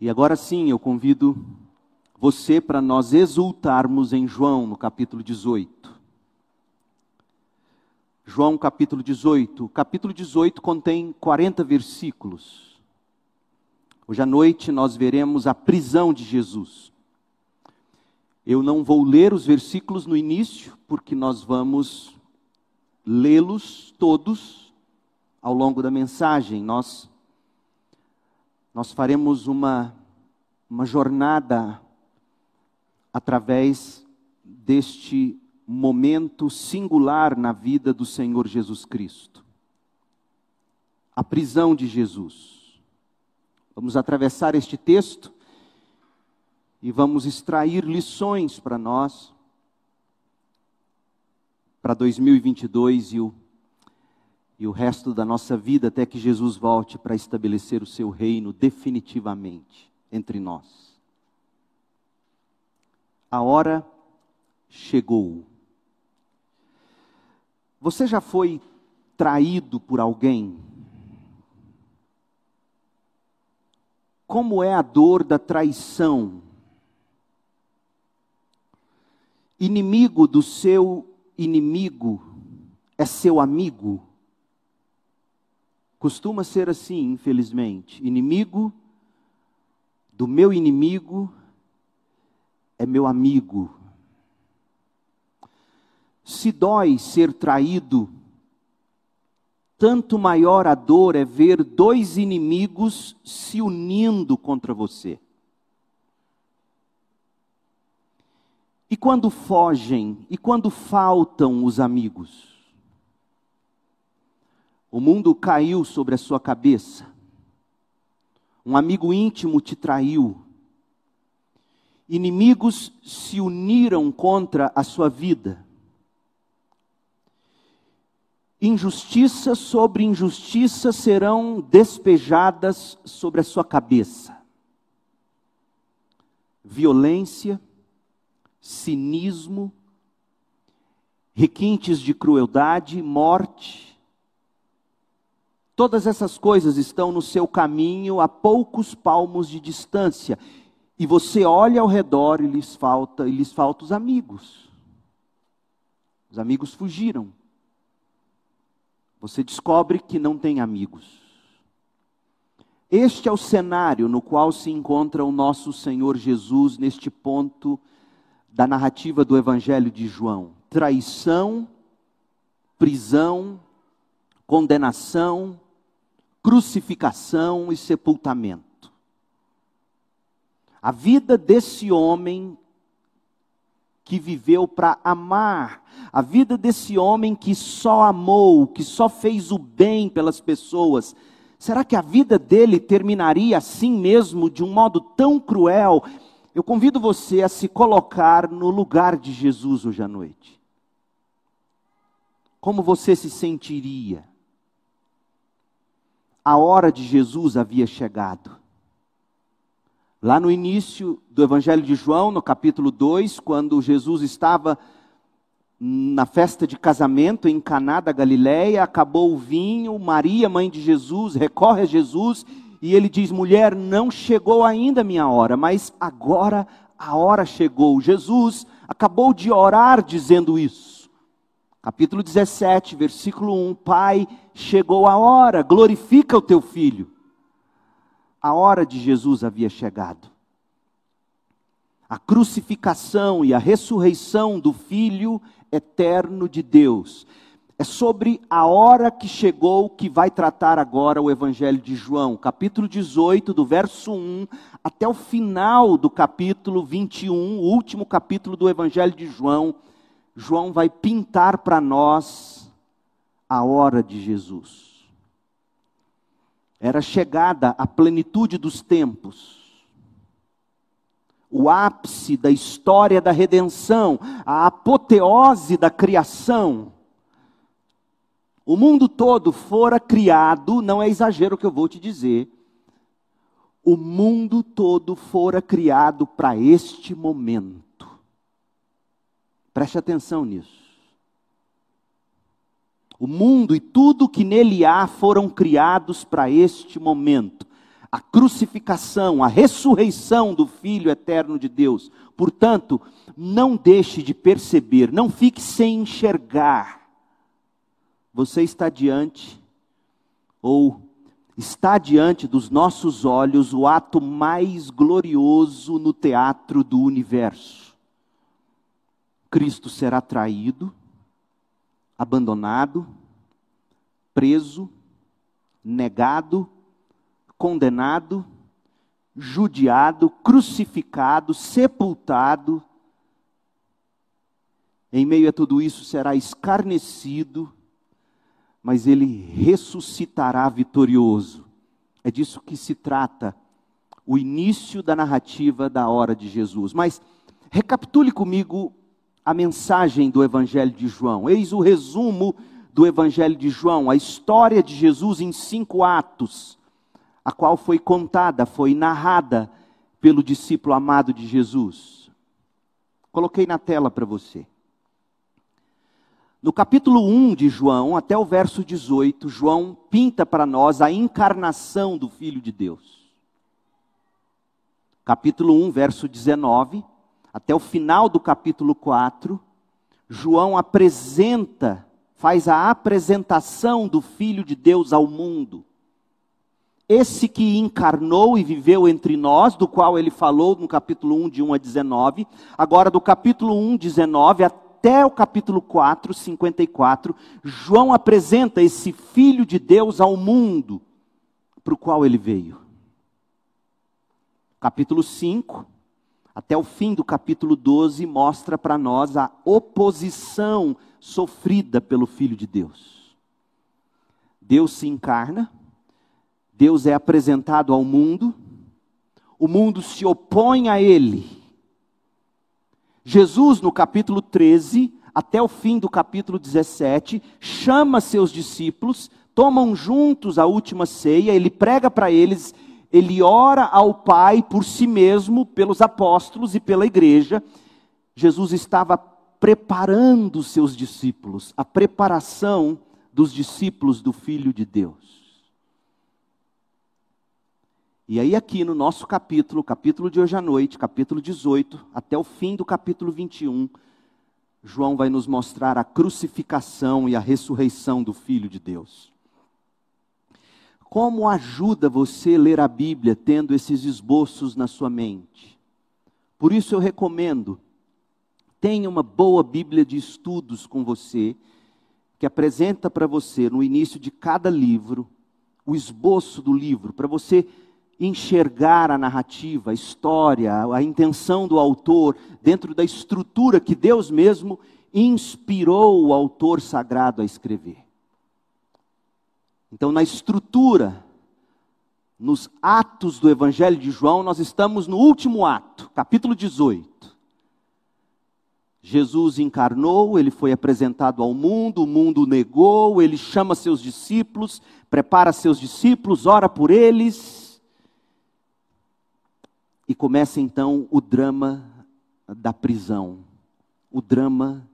E agora sim, eu convido você para nós exultarmos em João, no capítulo 18. João, capítulo 18. O capítulo 18 contém 40 versículos. Hoje à noite nós veremos a prisão de Jesus. Eu não vou ler os versículos no início, porque nós vamos lê-los todos ao longo da mensagem. Nós nós faremos uma, uma jornada através deste momento singular na vida do Senhor Jesus Cristo. A prisão de Jesus. Vamos atravessar este texto e vamos extrair lições para nós, para 2022 e o e o resto da nossa vida até que Jesus volte para estabelecer o seu reino definitivamente entre nós. A hora chegou. Você já foi traído por alguém? Como é a dor da traição? Inimigo do seu inimigo é seu amigo? Costuma ser assim, infelizmente. Inimigo do meu inimigo é meu amigo. Se dói ser traído, tanto maior a dor é ver dois inimigos se unindo contra você. E quando fogem, e quando faltam os amigos? O mundo caiu sobre a sua cabeça. Um amigo íntimo te traiu. Inimigos se uniram contra a sua vida. Injustiça sobre injustiça serão despejadas sobre a sua cabeça. Violência, cinismo, requintes de crueldade, morte, Todas essas coisas estão no seu caminho a poucos palmos de distância. E você olha ao redor e lhes falta, e lhes falta os amigos. Os amigos fugiram. Você descobre que não tem amigos. Este é o cenário no qual se encontra o nosso Senhor Jesus neste ponto da narrativa do Evangelho de João: traição, prisão, condenação, crucificação e sepultamento. A vida desse homem que viveu para amar, a vida desse homem que só amou, que só fez o bem pelas pessoas, será que a vida dele terminaria assim mesmo, de um modo tão cruel? Eu convido você a se colocar no lugar de Jesus hoje à noite. Como você se sentiria? A hora de Jesus havia chegado. Lá no início do Evangelho de João, no capítulo 2, quando Jesus estava na festa de casamento em Caná da Galileia, acabou o vinho, Maria, mãe de Jesus, recorre a Jesus e ele diz: "Mulher, não chegou ainda a minha hora, mas agora a hora chegou". Jesus acabou de orar dizendo isso. Capítulo 17, versículo 1: Pai, chegou a hora, glorifica o teu filho. A hora de Jesus havia chegado. A crucificação e a ressurreição do Filho eterno de Deus. É sobre a hora que chegou que vai tratar agora o Evangelho de João, capítulo 18, do verso 1 até o final do capítulo 21, o último capítulo do Evangelho de João João vai pintar para nós a hora de Jesus. Era chegada a plenitude dos tempos, o ápice da história da redenção, a apoteose da criação. O mundo todo fora criado, não é exagero o que eu vou te dizer, o mundo todo fora criado para este momento. Preste atenção nisso. O mundo e tudo que nele há foram criados para este momento. a crucificação, a ressurreição do Filho eterno de Deus. Portanto, não deixe de perceber, não fique sem enxergar. Você está diante, ou está diante dos nossos olhos, o ato mais glorioso no teatro do universo. Cristo será traído, abandonado, preso, negado, condenado, judiado, crucificado, sepultado. Em meio a tudo isso será escarnecido, mas ele ressuscitará vitorioso. É disso que se trata o início da narrativa da hora de Jesus. Mas recapitule comigo a mensagem do Evangelho de João. Eis o resumo do Evangelho de João, a história de Jesus em cinco atos, a qual foi contada, foi narrada pelo discípulo amado de Jesus. Coloquei na tela para você. No capítulo 1 de João, até o verso 18, João pinta para nós a encarnação do Filho de Deus. Capítulo 1, verso 19, até o final do capítulo 4, João apresenta, faz a apresentação do Filho de Deus ao mundo. Esse que encarnou e viveu entre nós, do qual ele falou no capítulo 1, de 1 a 19, agora do capítulo 1, 19 até o capítulo 4, 54, João apresenta esse Filho de Deus ao mundo para o qual ele veio. Capítulo 5, até o fim do capítulo 12, mostra para nós a oposição sofrida pelo Filho de Deus. Deus se encarna, Deus é apresentado ao mundo, o mundo se opõe a ele Jesus, no capítulo 13, até o fim do capítulo 17, chama seus discípulos, tomam juntos a última ceia, ele prega para eles, ele ora ao Pai por si mesmo, pelos apóstolos e pela igreja. Jesus estava preparando seus discípulos, a preparação dos discípulos do Filho de Deus. E aí, aqui no nosso capítulo, capítulo de hoje à noite, capítulo 18, até o fim do capítulo 21, João vai nos mostrar a crucificação e a ressurreição do Filho de Deus. Como ajuda você ler a Bíblia tendo esses esboços na sua mente? Por isso eu recomendo, tenha uma boa Bíblia de estudos com você, que apresenta para você no início de cada livro o esboço do livro, para você enxergar a narrativa, a história, a intenção do autor, dentro da estrutura que Deus mesmo inspirou o autor sagrado a escrever. Então, na estrutura, nos atos do Evangelho de João, nós estamos no último ato, capítulo 18. Jesus encarnou, ele foi apresentado ao mundo, o mundo negou, ele chama seus discípulos, prepara seus discípulos, ora por eles e começa então o drama da prisão. O drama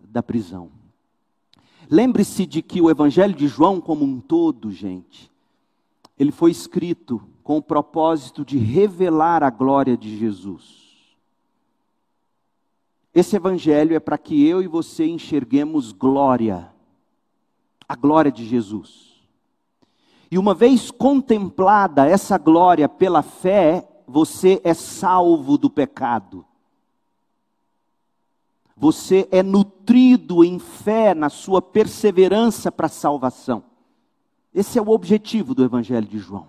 da prisão. Lembre-se de que o Evangelho de João, como um todo, gente, ele foi escrito com o propósito de revelar a glória de Jesus. Esse Evangelho é para que eu e você enxerguemos glória, a glória de Jesus. E uma vez contemplada essa glória pela fé, você é salvo do pecado. Você é nutrido em fé na sua perseverança para a salvação. Esse é o objetivo do Evangelho de João.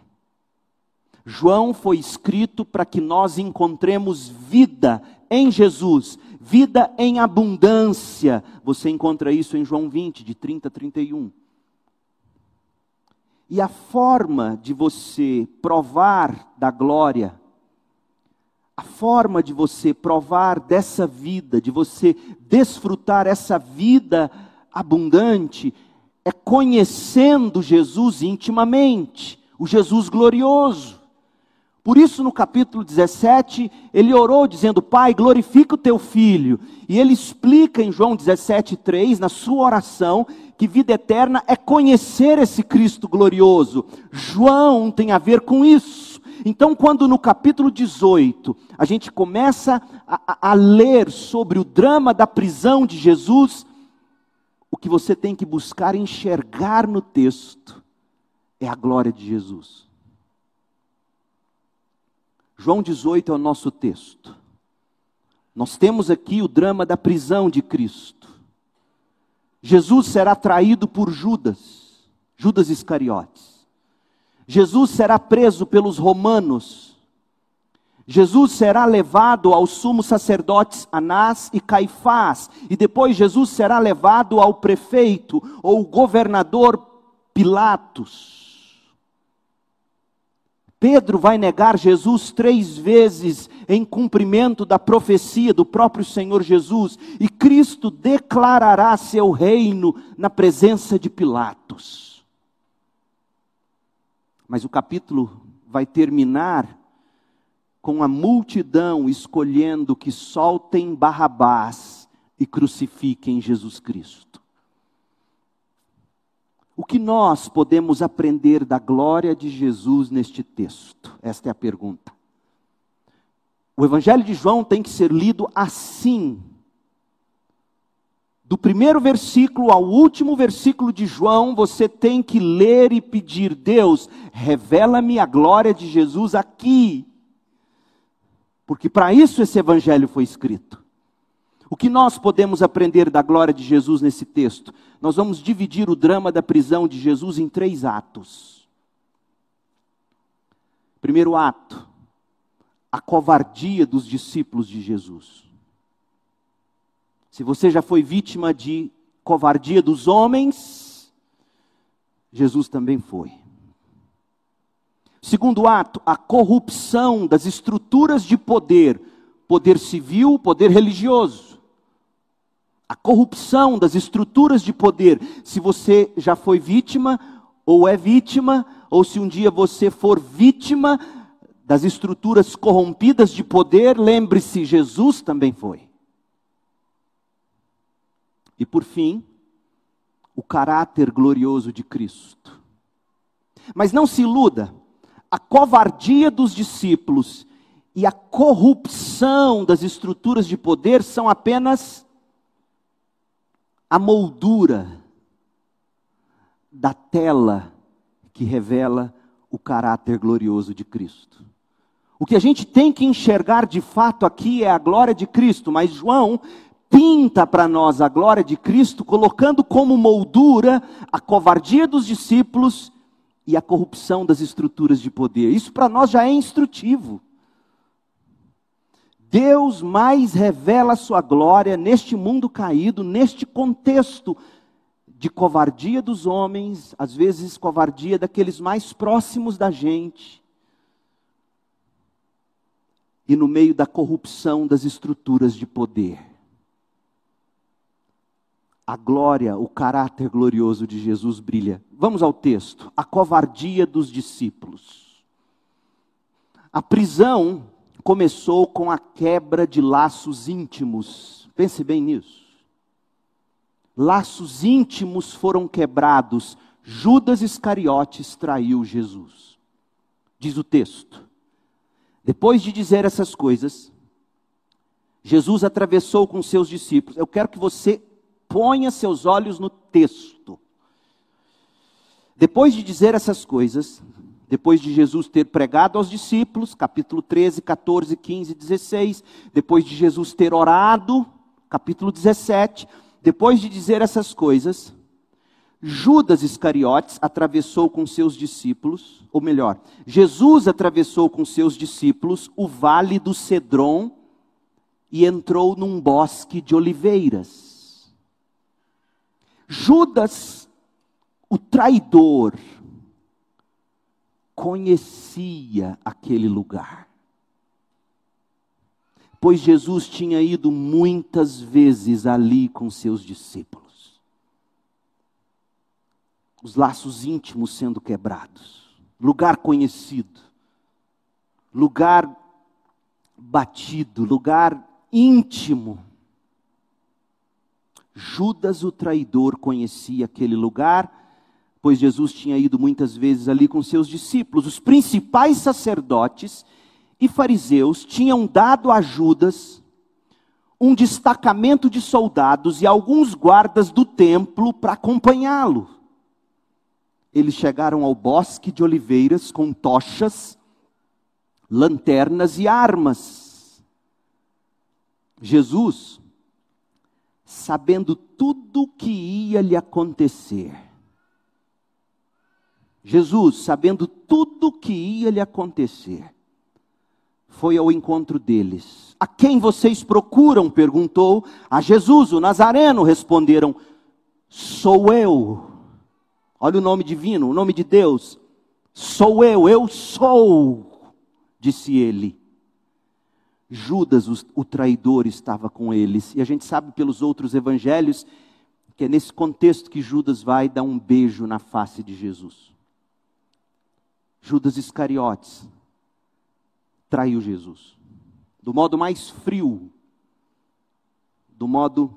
João foi escrito para que nós encontremos vida em Jesus, vida em abundância. Você encontra isso em João 20, de 30 a 31. E a forma de você provar da glória a forma de você provar dessa vida, de você desfrutar essa vida abundante, é conhecendo Jesus intimamente, o Jesus glorioso. Por isso, no capítulo 17, ele orou dizendo: Pai, glorifica o teu filho. E ele explica em João 17, 3, na sua oração, que vida eterna é conhecer esse Cristo glorioso. João tem a ver com isso. Então, quando no capítulo 18 a gente começa a, a, ler sobre o drama da prisão de Jesus, o que você tem que buscar enxergar no texto é a glória de Jesus. João 18 é o nosso texto. Nós temos aqui o drama da prisão de Cristo. Jesus será traído por Judas, Judas Iscariotes. Jesus será preso pelos romanos. Jesus será levado aos sumos sacerdotes Anás e Caifás, e depois Jesus será levado ao prefeito ou governador Pilatos. Pedro vai negar Jesus três vezes em cumprimento da profecia do próprio Senhor Jesus, e Cristo declarará seu reino na presença de Pilatos. Mas o capítulo vai terminar com a multidão escolhendo que soltem Barrabás e crucifiquem Jesus Cristo. O que nós podemos aprender da glória de Jesus neste texto? Esta é a pergunta. O Evangelho de João tem que ser lido assim. Do primeiro versículo ao último versículo de João, você tem que ler e pedir: Deus, revela-me a glória de Jesus aqui. Porque para isso esse Evangelho foi escrito. O que nós podemos aprender da glória de Jesus nesse texto? Nós vamos dividir o drama da prisão de Jesus em três atos. Primeiro ato, a covardia dos discípulos de Jesus. Se você já foi vítima de covardia dos homens, Jesus também foi. Segundo ato, a corrupção das estruturas de poder, poder civil, poder religioso a corrupção das estruturas de poder. Se você já foi vítima, ou é vítima, ou se um dia você for vítima das estruturas corrompidas de poder, lembre-se, Jesus também foi. E por fim, o caráter glorioso de Cristo. Mas não se iluda, a covardia dos discípulos e a corrupção das estruturas de poder são apenas a moldura da tela que revela o caráter glorioso de Cristo. O que a gente tem que enxergar de fato aqui é a glória de Cristo, mas João pinta para nós a glória de Cristo, colocando como moldura a covardia dos discípulos e a corrupção das estruturas de poder. Isso para nós já é instrutivo. Deus mais revela a sua glória neste mundo caído, neste contexto de covardia dos homens, às vezes covardia daqueles mais próximos da gente, e no meio da corrupção das estruturas de poder. A glória, o caráter glorioso de Jesus brilha. Vamos ao texto. A covardia dos discípulos. A prisão começou com a quebra de laços íntimos. Pense bem nisso. Laços íntimos foram quebrados. Judas Iscariotes traiu Jesus. Diz o texto. Depois de dizer essas coisas, Jesus atravessou com seus discípulos. Eu quero que você ponha seus olhos no texto. Depois de dizer essas coisas, depois de Jesus ter pregado aos discípulos, capítulo 13, 14, 15, 16, depois de Jesus ter orado, capítulo 17, depois de dizer essas coisas, Judas Iscariotes atravessou com seus discípulos, ou melhor, Jesus atravessou com seus discípulos o vale do Cedron e entrou num bosque de oliveiras. Judas, o traidor, conhecia aquele lugar. Pois Jesus tinha ido muitas vezes ali com seus discípulos. Os laços íntimos sendo quebrados, lugar conhecido. lugar batido, lugar íntimo. Judas, o traidor, conhecia aquele lugar, pois Jesus tinha ido muitas vezes ali com seus discípulos. Os principais sacerdotes e fariseus tinham dado a Judas um destacamento de soldados e alguns guardas do templo para acompanhá-lo. Eles chegaram ao bosque de oliveiras com tochas, lanternas e armas. Jesus, sabendo tudo o que ia lhe acontecer, Jesus, sabendo tudo o que ia lhe acontecer, foi ao encontro deles. A quem vocês procuram? perguntou. A Jesus, o Nazareno, responderam: Sou eu. Olha o nome divino, o nome de Deus. Sou eu, eu sou, disse ele. Judas, o traidor, estava com eles. E a gente sabe pelos outros evangelhos que é nesse contexto que Judas vai dar um beijo na face de Jesus. Judas Iscariotes, traiu Jesus. Do modo mais frio, do modo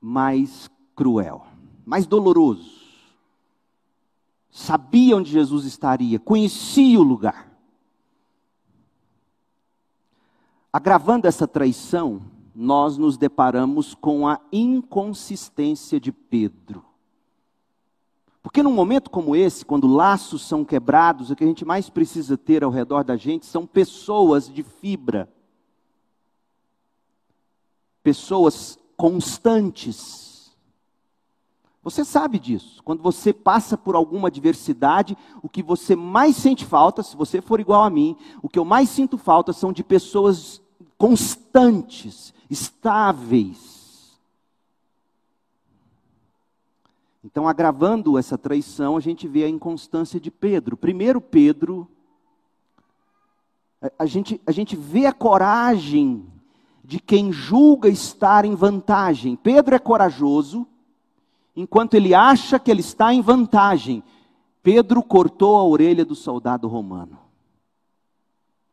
mais cruel, mais doloroso. Sabia onde Jesus estaria, conhecia o lugar. Agravando essa traição, nós nos deparamos com a inconsistência de Pedro. Porque num momento como esse, quando laços são quebrados, o que a gente mais precisa ter ao redor da gente são pessoas de fibra. Pessoas constantes. Você sabe disso. Quando você passa por alguma adversidade, o que você mais sente falta, se você for igual a mim, o que eu mais sinto falta são de pessoas constantes, estáveis Então, agravando essa traição, a gente vê a inconstância de Pedro. Primeiro, Pedro, a gente, a gente vê a coragem de quem julga estar em vantagem. Pedro é corajoso, enquanto ele acha que ele está em vantagem. Pedro cortou a orelha do soldado romano,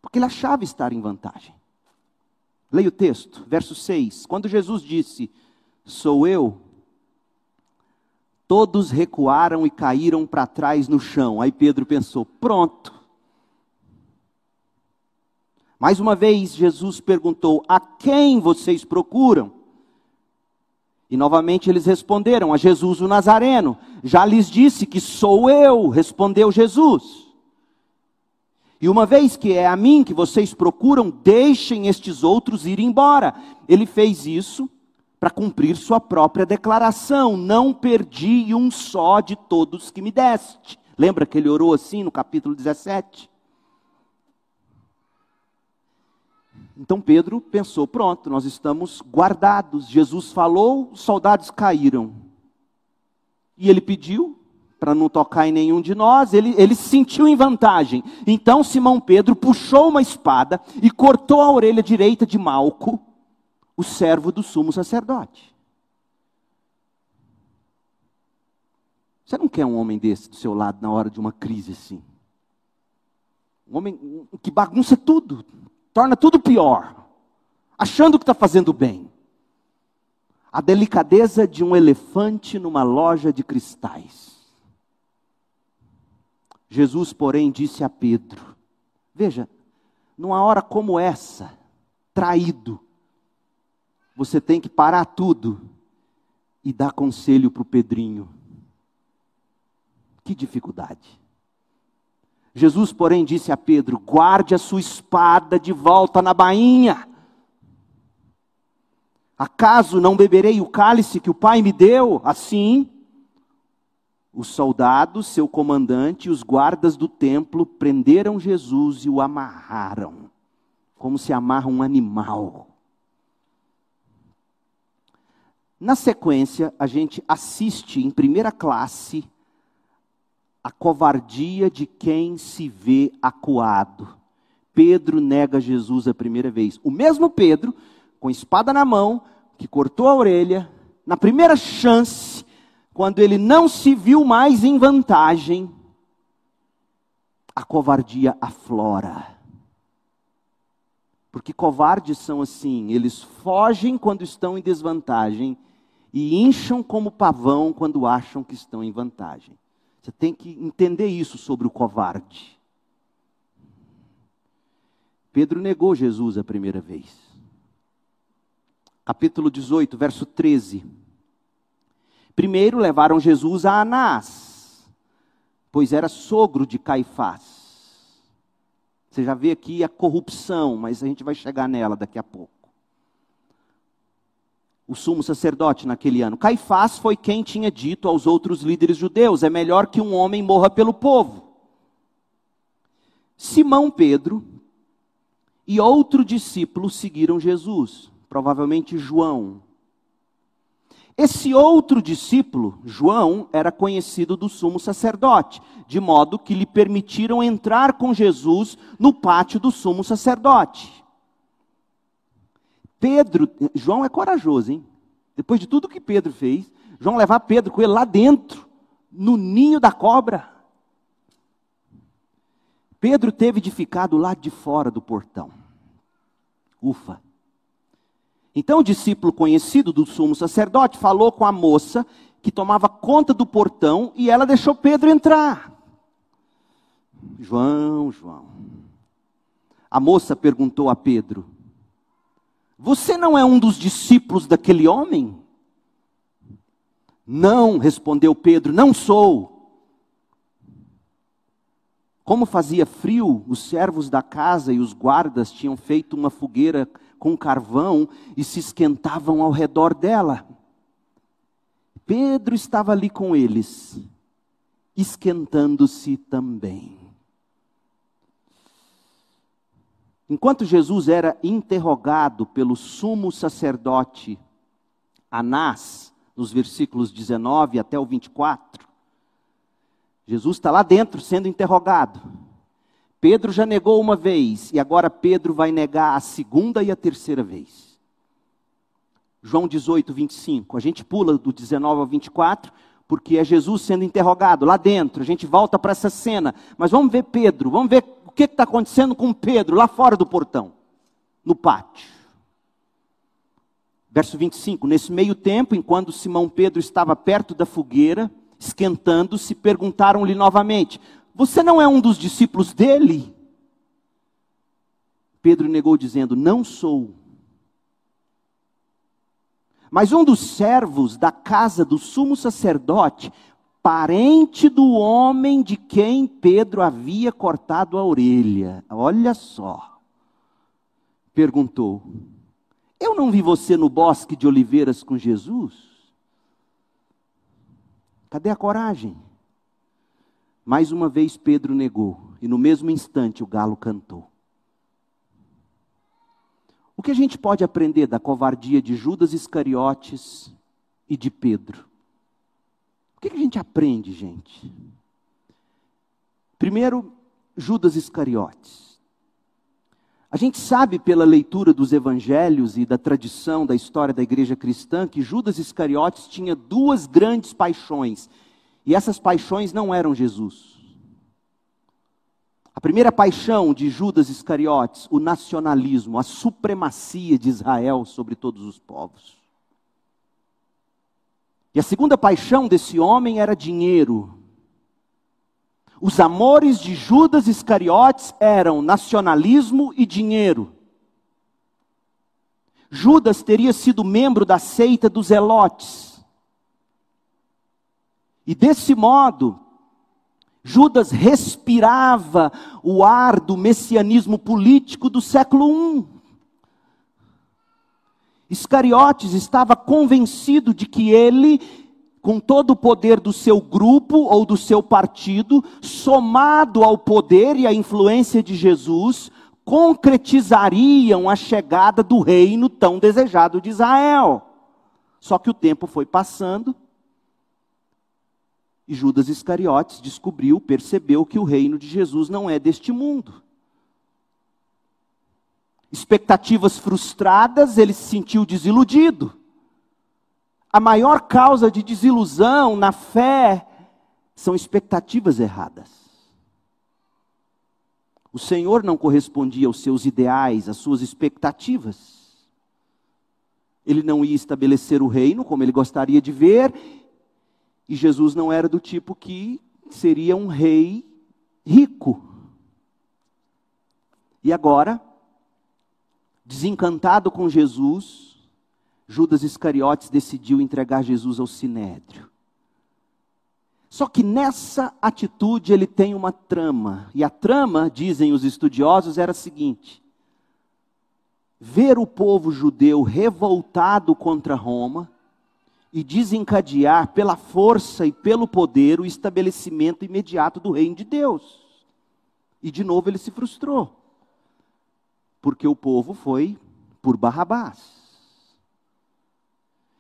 porque ele achava estar em vantagem. Leia o texto, verso 6. Quando Jesus disse: Sou eu, Todos recuaram e caíram para trás no chão. Aí Pedro pensou: pronto. Mais uma vez, Jesus perguntou: A quem vocês procuram? E novamente eles responderam: A Jesus o Nazareno. Já lhes disse que sou eu, respondeu Jesus. E uma vez que é a mim que vocês procuram, deixem estes outros ir embora. Ele fez isso para cumprir sua própria declaração: Não perdi um só de todos que me deste. Lembra que ele orou assim no capítulo 17? Então Pedro pensou: pronto, nós estamos guardados. Jesus falou, os soldados caíram. E ele pediu para não tocar em nenhum de nós, ele, ele se sentiu em vantagem. Então Simão Pedro puxou uma espada e cortou a orelha direita de Malco o servo do sumo sacerdote. Você não quer um homem desse do seu lado na hora de uma crise assim? Um homem que bagunça tudo, torna tudo pior, achando que está fazendo bem. A delicadeza de um elefante numa loja de cristais. Jesus, porém, disse a Pedro: Veja, numa hora como essa, traído, você tem que parar tudo e dar conselho para o Pedrinho. Que dificuldade. Jesus, porém, disse a Pedro: guarde a sua espada de volta na bainha. Acaso não beberei o cálice que o Pai me deu? Assim, os soldados, seu comandante e os guardas do templo prenderam Jesus e o amarraram, como se amarra um animal. Na sequência, a gente assiste em primeira classe a covardia de quem se vê acuado. Pedro nega Jesus a primeira vez. O mesmo Pedro, com espada na mão, que cortou a orelha, na primeira chance, quando ele não se viu mais em vantagem, a covardia aflora. Porque covardes são assim, eles fogem quando estão em desvantagem e incham como pavão quando acham que estão em vantagem. Você tem que entender isso sobre o covarde. Pedro negou Jesus a primeira vez. Capítulo 18, verso 13. Primeiro levaram Jesus a Anás, pois era sogro de Caifás. Você já vê aqui a corrupção, mas a gente vai chegar nela daqui a pouco o sumo sacerdote naquele ano. Caifás foi quem tinha dito aos outros líderes judeus: é melhor que um homem morra pelo povo. Simão Pedro e outro discípulo seguiram Jesus, provavelmente João. Esse outro discípulo, João, era conhecido do sumo sacerdote, de modo que lhe permitiram entrar com Jesus no pátio do sumo sacerdote. Pedro, João é corajoso, hein? Depois de tudo que Pedro fez, João levar Pedro com ele lá dentro, no ninho da cobra. Pedro teve de ficar do lado de fora do portão. Ufa. Então o discípulo conhecido do sumo sacerdote falou com a moça que tomava conta do portão e ela deixou Pedro entrar. João, João. A moça perguntou a Pedro: você não é um dos discípulos daquele homem? Não, respondeu Pedro, não sou. Como fazia frio, os servos da casa e os guardas tinham feito uma fogueira com carvão e se esquentavam ao redor dela. Pedro estava ali com eles, esquentando-se também. Enquanto Jesus era interrogado pelo sumo sacerdote Anás, nos versículos 19 até o 24, Jesus está lá dentro sendo interrogado. Pedro já negou uma vez e agora Pedro vai negar a segunda e a terceira vez. João 18, 25. A gente pula do 19 ao 24, porque é Jesus sendo interrogado lá dentro. A gente volta para essa cena. Mas vamos ver Pedro, vamos ver que está acontecendo com Pedro lá fora do portão, no pátio. Verso 25: Nesse meio tempo, enquanto Simão Pedro estava perto da fogueira, esquentando-se, perguntaram-lhe novamente: Você não é um dos discípulos dele? Pedro negou, dizendo: Não sou. Mas um dos servos da casa do sumo sacerdote parente do homem de quem Pedro havia cortado a orelha. Olha só. Perguntou: Eu não vi você no bosque de oliveiras com Jesus? Cadê a coragem? Mais uma vez Pedro negou, e no mesmo instante o galo cantou. O que a gente pode aprender da covardia de Judas Iscariotes e de Pedro? Que, que a gente aprende, gente? Primeiro, Judas Iscariotes. A gente sabe pela leitura dos evangelhos e da tradição da história da igreja cristã que Judas Iscariotes tinha duas grandes paixões, e essas paixões não eram Jesus. A primeira paixão de Judas Iscariotes, o nacionalismo, a supremacia de Israel sobre todos os povos. E a segunda paixão desse homem era dinheiro. Os amores de Judas Iscariotes eram nacionalismo e dinheiro. Judas teria sido membro da seita dos Elotes. E desse modo, Judas respirava o ar do messianismo político do século I. Iscariotes estava convencido de que ele, com todo o poder do seu grupo ou do seu partido, somado ao poder e à influência de Jesus, concretizariam a chegada do reino tão desejado de Israel. Só que o tempo foi passando e Judas Iscariotes descobriu, percebeu que o reino de Jesus não é deste mundo expectativas frustradas, ele se sentiu desiludido. A maior causa de desilusão na fé são expectativas erradas. O Senhor não correspondia aos seus ideais, às suas expectativas. Ele não ia estabelecer o reino como ele gostaria de ver, e Jesus não era do tipo que seria um rei rico. E agora, desencantado com Jesus, Judas Iscariotes decidiu entregar Jesus ao sinédrio. Só que nessa atitude ele tem uma trama, e a trama, dizem os estudiosos, era a seguinte: ver o povo judeu revoltado contra Roma e desencadear pela força e pelo poder o estabelecimento imediato do reino de Deus. E de novo ele se frustrou, porque o povo foi por Barrabás.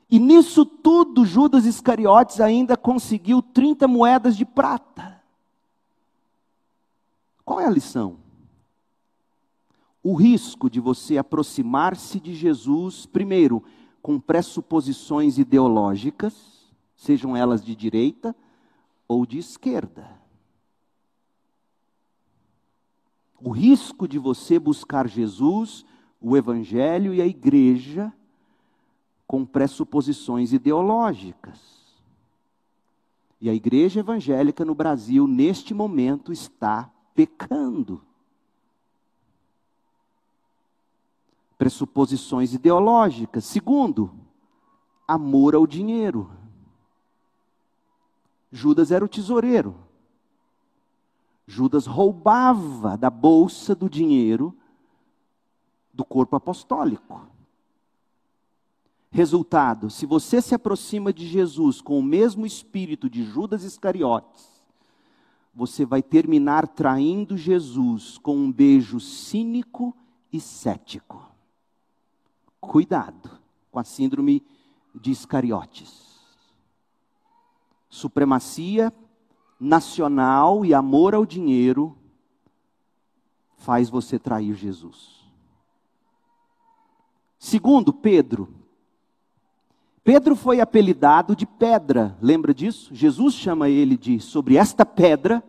E nisso tudo, Judas Iscariotes ainda conseguiu 30 moedas de prata. Qual é a lição? O risco de você aproximar-se de Jesus, primeiro, com pressuposições ideológicas, sejam elas de direita ou de esquerda. O risco de você buscar Jesus, o Evangelho e a igreja com pressuposições ideológicas. E a igreja evangélica no Brasil, neste momento, está pecando. Pressuposições ideológicas. Segundo, amor ao dinheiro. Judas era o tesoureiro. Judas roubava da bolsa do dinheiro do corpo apostólico. Resultado: se você se aproxima de Jesus com o mesmo espírito de Judas Iscariotes, você vai terminar traindo Jesus com um beijo cínico e cético. Cuidado com a síndrome de Iscariotes. Supremacia nacional e amor ao dinheiro faz você trair Jesus. Segundo, Pedro, Pedro foi apelidado de pedra, lembra disso? Jesus chama ele de sobre esta pedra,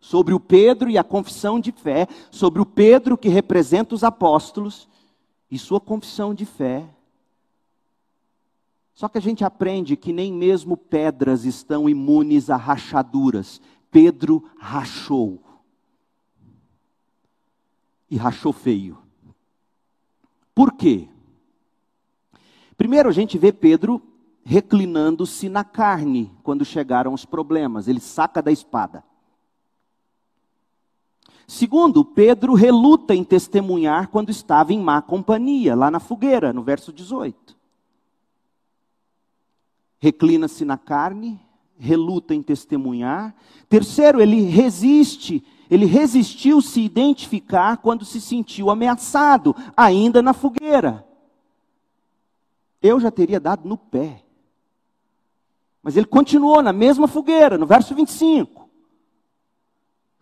sobre o Pedro e a confissão de fé, sobre o Pedro que representa os apóstolos e sua confissão de fé. Só que a gente aprende que nem mesmo pedras estão imunes a rachaduras. Pedro rachou. E rachou feio. Por quê? Primeiro, a gente vê Pedro reclinando-se na carne quando chegaram os problemas. Ele saca da espada. Segundo, Pedro reluta em testemunhar quando estava em má companhia, lá na fogueira, no verso 18. Reclina-se na carne, reluta em testemunhar. Terceiro, ele resiste, ele resistiu se identificar quando se sentiu ameaçado, ainda na fogueira eu já teria dado no pé. Mas ele continuou na mesma fogueira, no verso 25.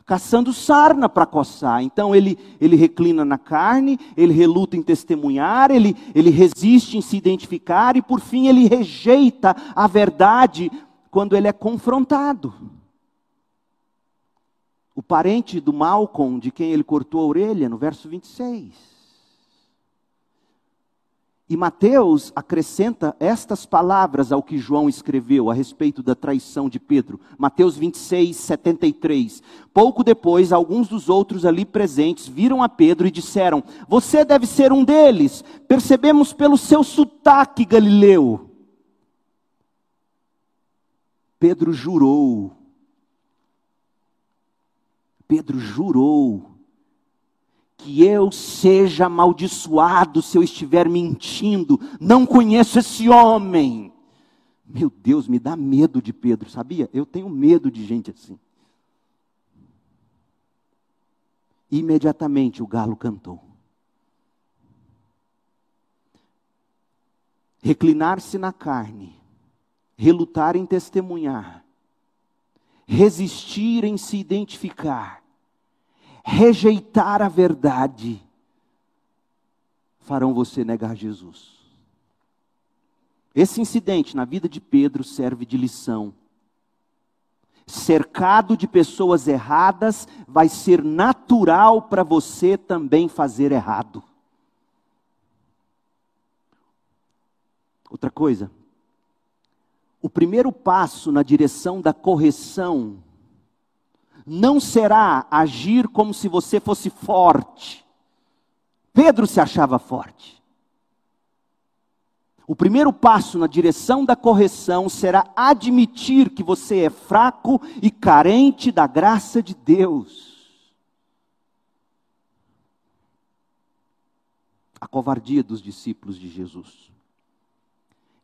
Caçando sarna para coçar. Então ele, ele reclina na carne, ele reluta em testemunhar, ele, ele resiste em se identificar e por fim ele rejeita a verdade quando ele é confrontado. O parente do Malcom, de quem ele cortou a orelha, no verso 26. E Mateus acrescenta estas palavras ao que João escreveu a respeito da traição de Pedro. Mateus 26, 73. Pouco depois, alguns dos outros ali presentes viram a Pedro e disseram: Você deve ser um deles, percebemos pelo seu sotaque galileu. Pedro jurou. Pedro jurou que eu seja amaldiçoado se eu estiver mentindo, não conheço esse homem. Meu Deus, me dá medo de Pedro, sabia? Eu tenho medo de gente assim. Imediatamente o galo cantou. Reclinar-se na carne, relutar em testemunhar, resistir em se identificar, rejeitar a verdade, farão você negar Jesus. Esse incidente na vida de Pedro serve de lição. cercado de pessoas erradas, vai ser natural para você também fazer errado. Outra coisa, o primeiro passo na direção da correção não será agir como se você fosse forte. Pedro se achava forte. O primeiro passo na direção da correção será admitir que você é fraco e carente da graça de Deus. A covardia dos discípulos de Jesus.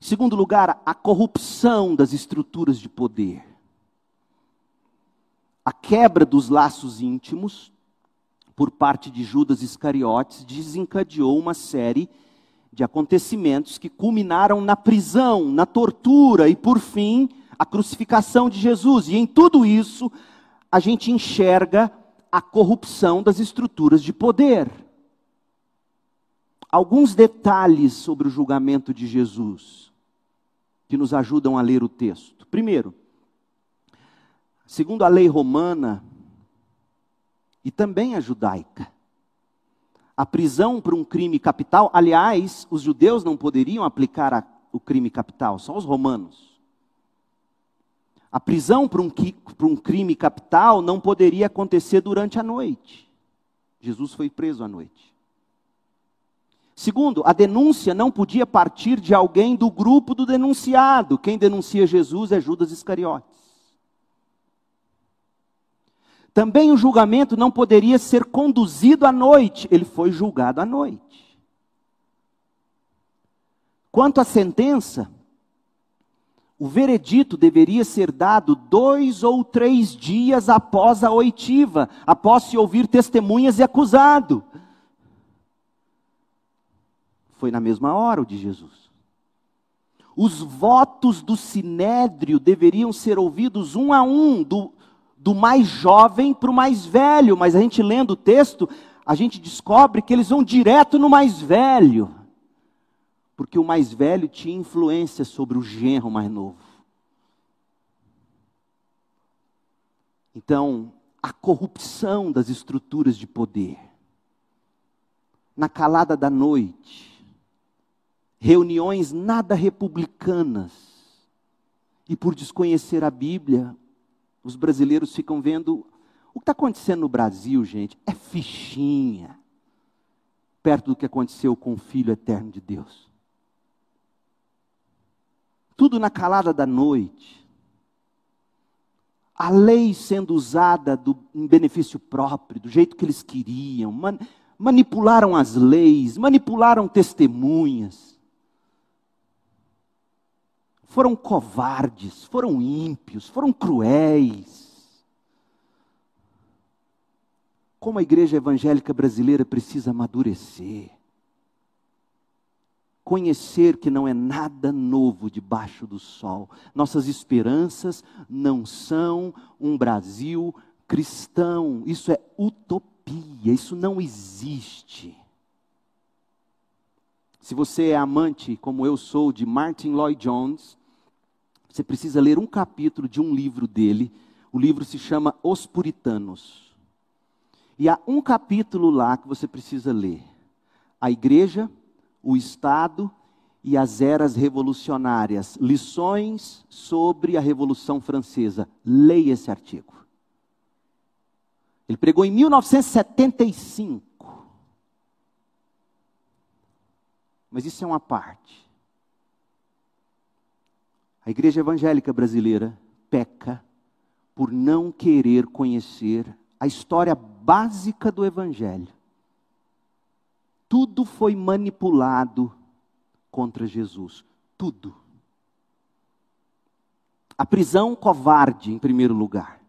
Em segundo lugar, a corrupção das estruturas de poder. A quebra dos laços íntimos por parte de Judas Iscariotes desencadeou uma série de acontecimentos que culminaram na prisão, na tortura e, por fim, a crucificação de Jesus. E em tudo isso, a gente enxerga a corrupção das estruturas de poder. Alguns detalhes sobre o julgamento de Jesus que nos ajudam a ler o texto. Primeiro, segundo a lei romana e também a judaica, a prisão por um crime capital. Aliás, os judeus não poderiam aplicar a, o crime capital, só os romanos. A prisão por um, por um crime capital não poderia acontecer durante a noite. Jesus foi preso à noite. Segundo, a denúncia não podia partir de alguém do grupo do denunciado. Quem denuncia Jesus é Judas Iscariotes. Também o julgamento não poderia ser conduzido à noite, ele foi julgado à noite. Quanto à sentença, o veredito deveria ser dado dois ou três dias após a oitiva, após se ouvir testemunhas e acusado. Foi na mesma hora o de Jesus. Os votos do sinédrio deveriam ser ouvidos um a um, do, do mais jovem para o mais velho, mas a gente lendo o texto, a gente descobre que eles vão direto no mais velho, porque o mais velho tinha influência sobre o genro mais novo. Então, a corrupção das estruturas de poder, na calada da noite, reuniões nada republicanas, e por desconhecer a Bíblia, os brasileiros ficam vendo o que está acontecendo no Brasil, gente, é fichinha, perto do que aconteceu com o Filho eterno de Deus. Tudo na calada da noite. A lei sendo usada do, em benefício próprio, do jeito que eles queriam, man, manipularam as leis, manipularam testemunhas foram covardes, foram ímpios, foram cruéis. Como a igreja evangélica brasileira precisa amadurecer. Conhecer que não é nada novo debaixo do sol. Nossas esperanças não são um Brasil cristão. Isso é utopia, isso não existe. Se você é amante, como eu sou, de Martin Lloyd Jones, você precisa ler um capítulo de um livro dele. O livro se chama Os Puritanos. E há um capítulo lá que você precisa ler: a igreja, o Estado e as eras revolucionárias. Lições sobre a Revolução Francesa. Leia esse artigo. Ele pregou em 1975. Mas isso é uma parte. A igreja evangélica brasileira peca por não querer conhecer a história básica do evangelho. Tudo foi manipulado contra Jesus, tudo. A prisão covarde, em primeiro lugar.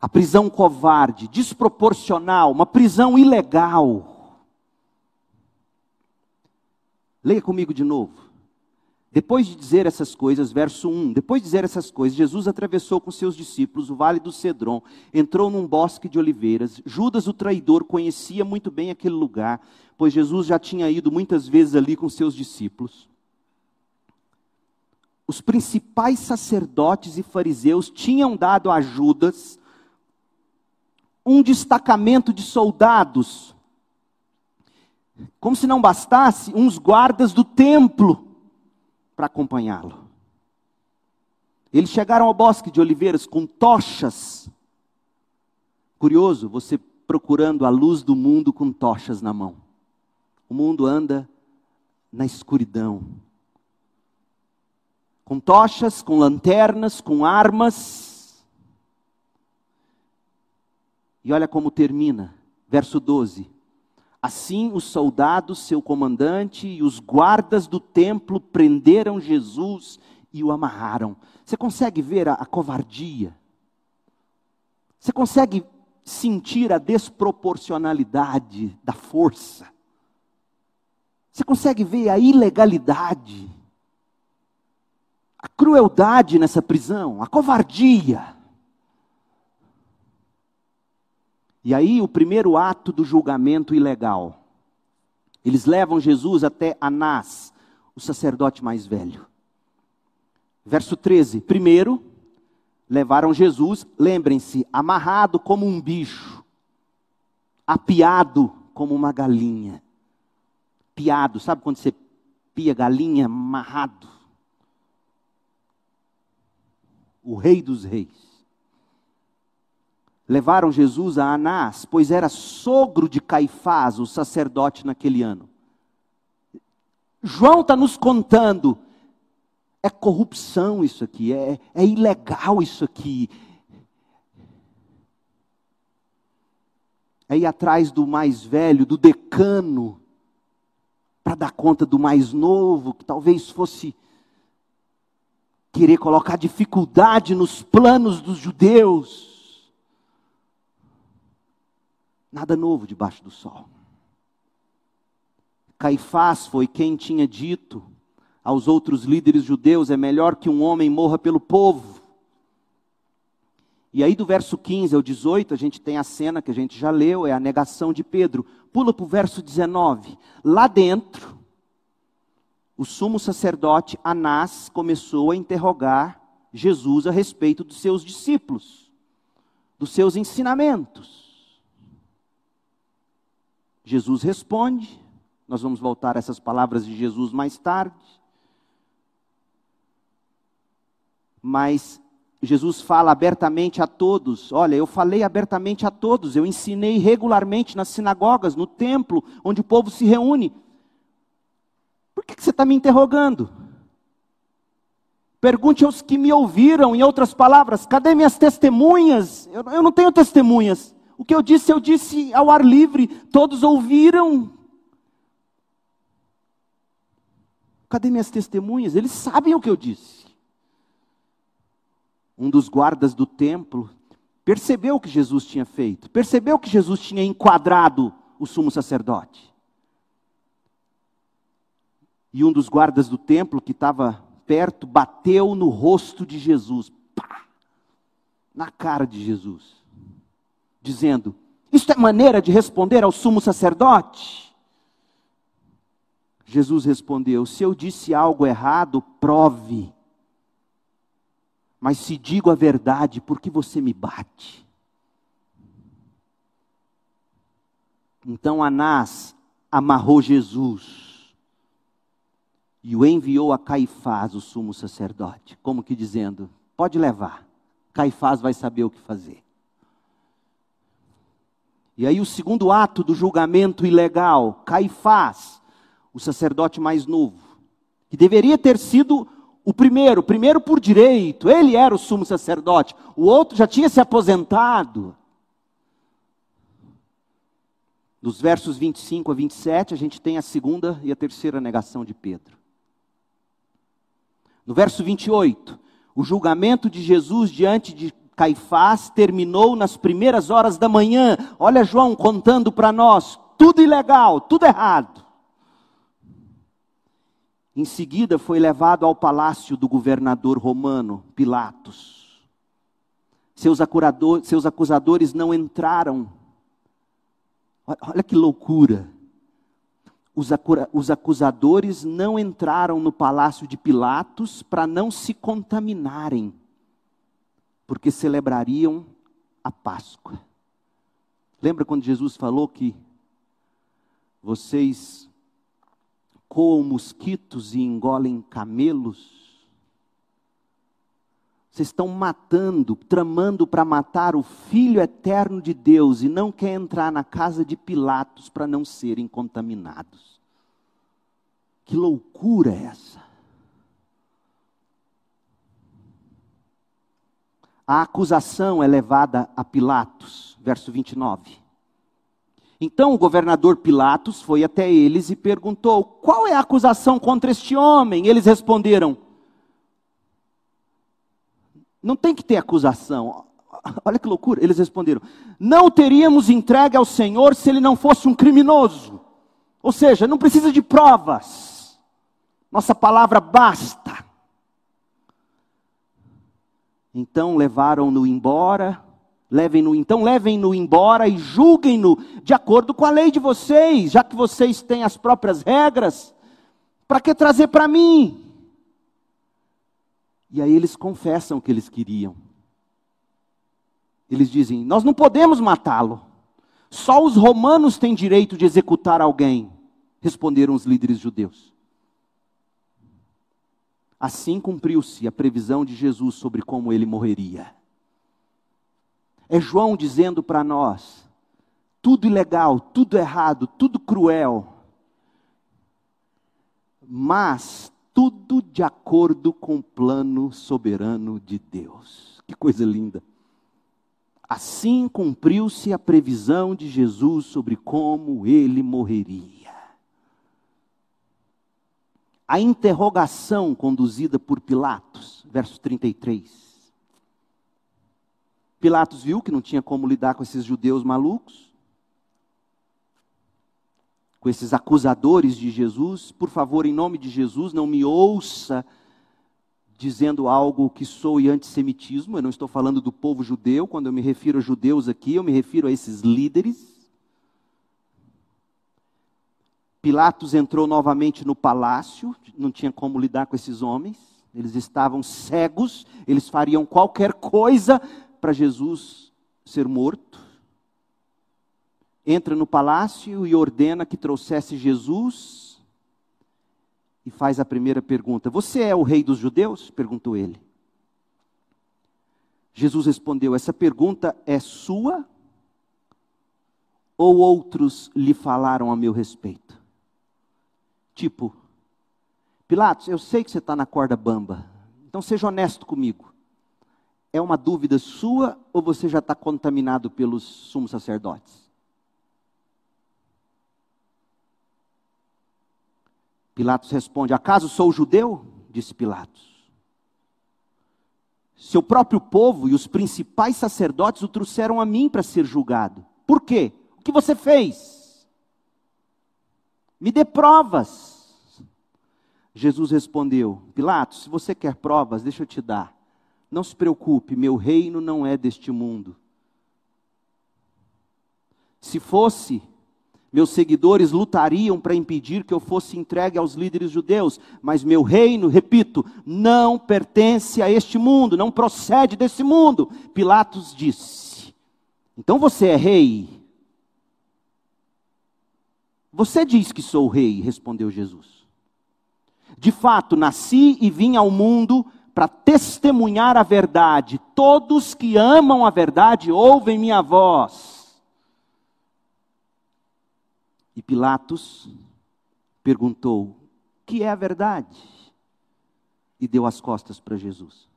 A prisão covarde, desproporcional, uma prisão ilegal. Leia comigo de novo. Depois de dizer essas coisas, verso 1: Depois de dizer essas coisas, Jesus atravessou com seus discípulos o vale do Cedron, entrou num bosque de oliveiras. Judas, o traidor, conhecia muito bem aquele lugar, pois Jesus já tinha ido muitas vezes ali com seus discípulos. os principais sacerdotes e fariseus tinham dado a Judas um destacamento de soldados, como se não bastasse, uns guardas do templo para acompanhá-lo. Eles chegaram ao bosque de oliveiras com tochas. Curioso, você procurando a luz do mundo com tochas na mão. O mundo anda na escuridão. Com tochas, com lanternas, com armas. E olha como termina, verso 12. Assim os soldados, seu comandante e os guardas do templo prenderam Jesus e o amarraram. Você consegue ver a, a covardia? Você consegue sentir a desproporcionalidade da força? Você consegue ver a ilegalidade, a crueldade nessa prisão, a covardia? E aí o primeiro ato do julgamento ilegal. Eles levam Jesus até Anás, o sacerdote mais velho. Verso 13: Primeiro, levaram Jesus, lembrem-se, amarrado como um bicho, apiado como uma galinha. Piado, sabe quando você pia galinha amarrado? O rei dos reis. Levaram Jesus a Anás, pois era sogro de Caifás, o sacerdote naquele ano. João está nos contando é corrupção isso aqui, é, é ilegal isso aqui. É ir atrás do mais velho, do decano, para dar conta do mais novo, que talvez fosse querer colocar dificuldade nos planos dos judeus. Nada novo debaixo do sol. Caifás foi quem tinha dito aos outros líderes judeus: é melhor que um homem morra pelo povo. E aí, do verso 15 ao 18, a gente tem a cena que a gente já leu, é a negação de Pedro. Pula para o verso 19. Lá dentro, o sumo sacerdote Anás começou a interrogar Jesus a respeito dos seus discípulos, dos seus ensinamentos. Jesus responde, nós vamos voltar a essas palavras de Jesus mais tarde. mas Jesus fala abertamente a todos. Olha, eu falei abertamente a todos, eu ensinei regularmente nas sinagogas, no templo, onde o povo se reúne. Por que você está me interrogando? Pergunte aos que me ouviram, em outras palavras, cadê minhas testemunhas? Eu, eu não tenho testemunhas. O que eu disse, eu disse ao ar livre, todos ouviram. Cadê minhas testemunhas? Eles sabem o que eu disse um dos guardas do templo, percebeu o que Jesus tinha feito, percebeu que Jesus tinha enquadrado o sumo sacerdote. E um dos guardas do templo que estava perto bateu no rosto de Jesus, pá, na cara de Jesus, dizendo: Isto é maneira de responder ao sumo sacerdote? Jesus respondeu: Se eu disse algo errado, prove. Mas se digo a verdade, por que você me bate? Então Anás amarrou Jesus e o enviou a Caifás, o sumo sacerdote, como que dizendo: pode levar, Caifás vai saber o que fazer. E aí o segundo ato do julgamento ilegal, Caifás, o sacerdote mais novo, que deveria ter sido o primeiro, primeiro por direito, ele era o sumo sacerdote, o outro já tinha se aposentado. Nos versos 25 a 27, a gente tem a segunda e a terceira negação de Pedro. No verso 28, o julgamento de Jesus diante de Caifás terminou nas primeiras horas da manhã. Olha João contando para nós, tudo ilegal, tudo errado. Em seguida, foi levado ao palácio do governador romano, Pilatos. Seus, seus acusadores não entraram. Olha que loucura. os acusadores não entraram no palácio de Pilatos para não se contaminarem, porque celebrariam a Páscoa. Lembra quando Jesus falou que vocês coam mosquitos e engolem camelos? Vocês estão matando, tramando para matar o Filho eterno de Deus e não quer entrar na casa de Pilatos para não serem contaminados. Que loucura é essa? A acusação é levada a Pilatos, verso 29. Então o governador Pilatos foi até eles e perguntou: Qual é a acusação contra este homem? Eles responderam: não tem que ter acusação. Olha que loucura. Eles responderam: Não teríamos entregue ao Senhor se ele não fosse um criminoso. Ou seja, não precisa de provas. Nossa palavra basta. Então levaram-no embora. Levem-no, então levem-no embora e julguem-no de acordo com a lei de vocês, já que vocês têm as próprias regras. Para que trazer para mim? E aí eles confessam o que eles queriam. Eles dizem: Nós não podemos matá-lo. Só os romanos têm direito de executar alguém. Responderam os líderes judeus. Assim cumpriu-se a previsão de Jesus sobre como ele morreria. É João dizendo para nós: tudo ilegal, tudo errado, tudo cruel. Mas tudo de acordo com o plano soberano de Deus. Que coisa linda. Assim cumpriu-se a previsão de Jesus sobre como ele morreria. A interrogação conduzida por Pilatos, verso 33. Pilatos viu que não tinha como lidar com esses judeus malucos com esses acusadores de Jesus, por favor, em nome de Jesus, não me ouça dizendo algo que soe antissemitismo. Eu não estou falando do povo judeu, quando eu me refiro a judeus aqui, eu me refiro a esses líderes. Pilatos entrou novamente no palácio, não tinha como lidar com esses homens, eles estavam cegos, eles fariam qualquer coisa para Jesus ser morto entra no palácio e ordena que trouxesse Jesus e faz a primeira pergunta: Você é o rei dos judeus? perguntou ele. Jesus respondeu: Essa pergunta é sua ou outros lhe falaram a meu respeito? Tipo, Pilatos, eu sei que você está na corda bamba, então seja honesto comigo. É uma dúvida sua ou você já está contaminado pelos sumos sacerdotes? Pilatos responde: Acaso sou judeu? Disse Pilatos. Seu próprio povo e os principais sacerdotes o trouxeram a mim para ser julgado. Por quê? O que você fez? Me dê provas. Jesus respondeu: Pilatos, se você quer provas, deixa eu te dar. Não se preocupe, meu reino não é deste mundo. Se fosse, meus seguidores lutariam para impedir que eu fosse entregue aos líderes judeus, mas meu reino, repito, não pertence a este mundo, não procede desse mundo. Pilatos disse: Então você é rei? Você diz que sou rei, respondeu Jesus. De fato, nasci e vim ao mundo para testemunhar a verdade. Todos que amam a verdade ouvem minha voz. E Pilatos perguntou: que é a verdade? E deu as costas para Jesus.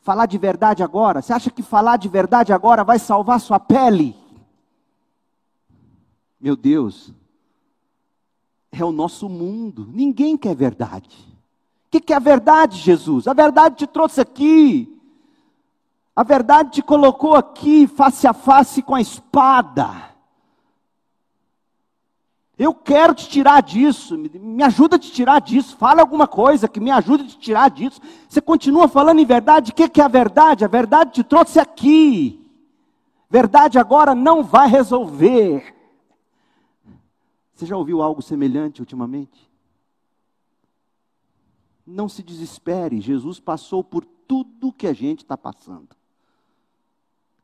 Falar de verdade agora? Você acha que falar de verdade agora vai salvar sua pele? Meu Deus, é o nosso mundo. Ninguém quer verdade. O que, que é a verdade, Jesus? A verdade te trouxe aqui. A verdade te colocou aqui face a face com a espada. Eu quero te tirar disso, me ajuda a te tirar disso, fala alguma coisa que me ajude a te tirar disso. Você continua falando em verdade, o que é a verdade? A verdade te trouxe aqui. Verdade agora não vai resolver. Você já ouviu algo semelhante ultimamente? Não se desespere, Jesus passou por tudo que a gente está passando.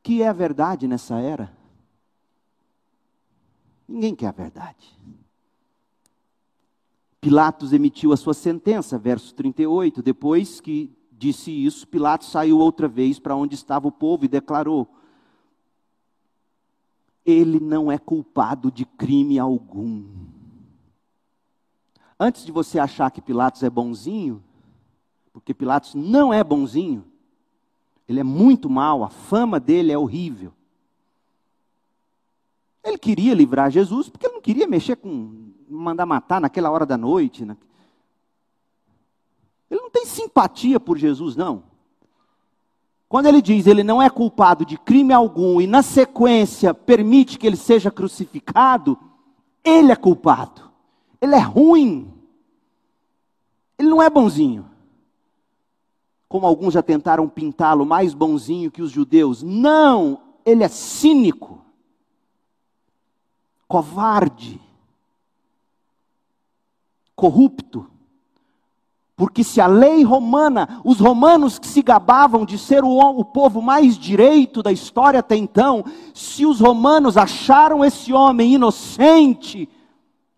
Que é a verdade nessa era? Ninguém quer a verdade. Pilatos emitiu a sua sentença, verso 38. Depois que disse isso, Pilatos saiu outra vez para onde estava o povo e declarou: Ele não é culpado de crime algum. Antes de você achar que Pilatos é bonzinho, porque Pilatos não é bonzinho, ele é muito mau, a fama dele é horrível. Ele queria livrar Jesus, porque ele não queria mexer com, mandar matar naquela hora da noite. Ele não tem simpatia por Jesus, não. Quando ele diz ele não é culpado de crime algum e na sequência permite que ele seja crucificado, ele é culpado. Ele é ruim. Ele não é bonzinho. Como alguns já tentaram pintá-lo mais bonzinho que os judeus. Não, ele é cínico covarde, corrupto. Porque se a lei romana, os romanos que se gabavam de ser o, o, povo mais direito da história até então, se os romanos acharam esse homem inocente,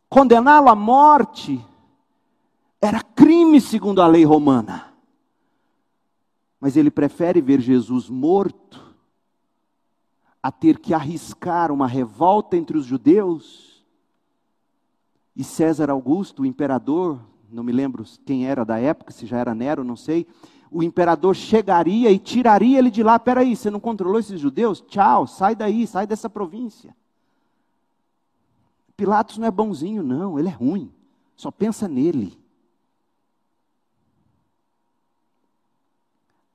condená-lo à morte, era crime segundo a lei romana. Mas ele prefere ver Jesus morto a ter que arriscar uma revolta entre os judeus. E César Augusto, o imperador, não me lembro quem era da época, se já era Nero, não sei. O imperador chegaria e tiraria ele de lá. Peraí, você não controlou esses judeus? Tchau, sai daí, sai dessa província. Pilatos não é bonzinho, não, ele é ruim. Só pensa nele.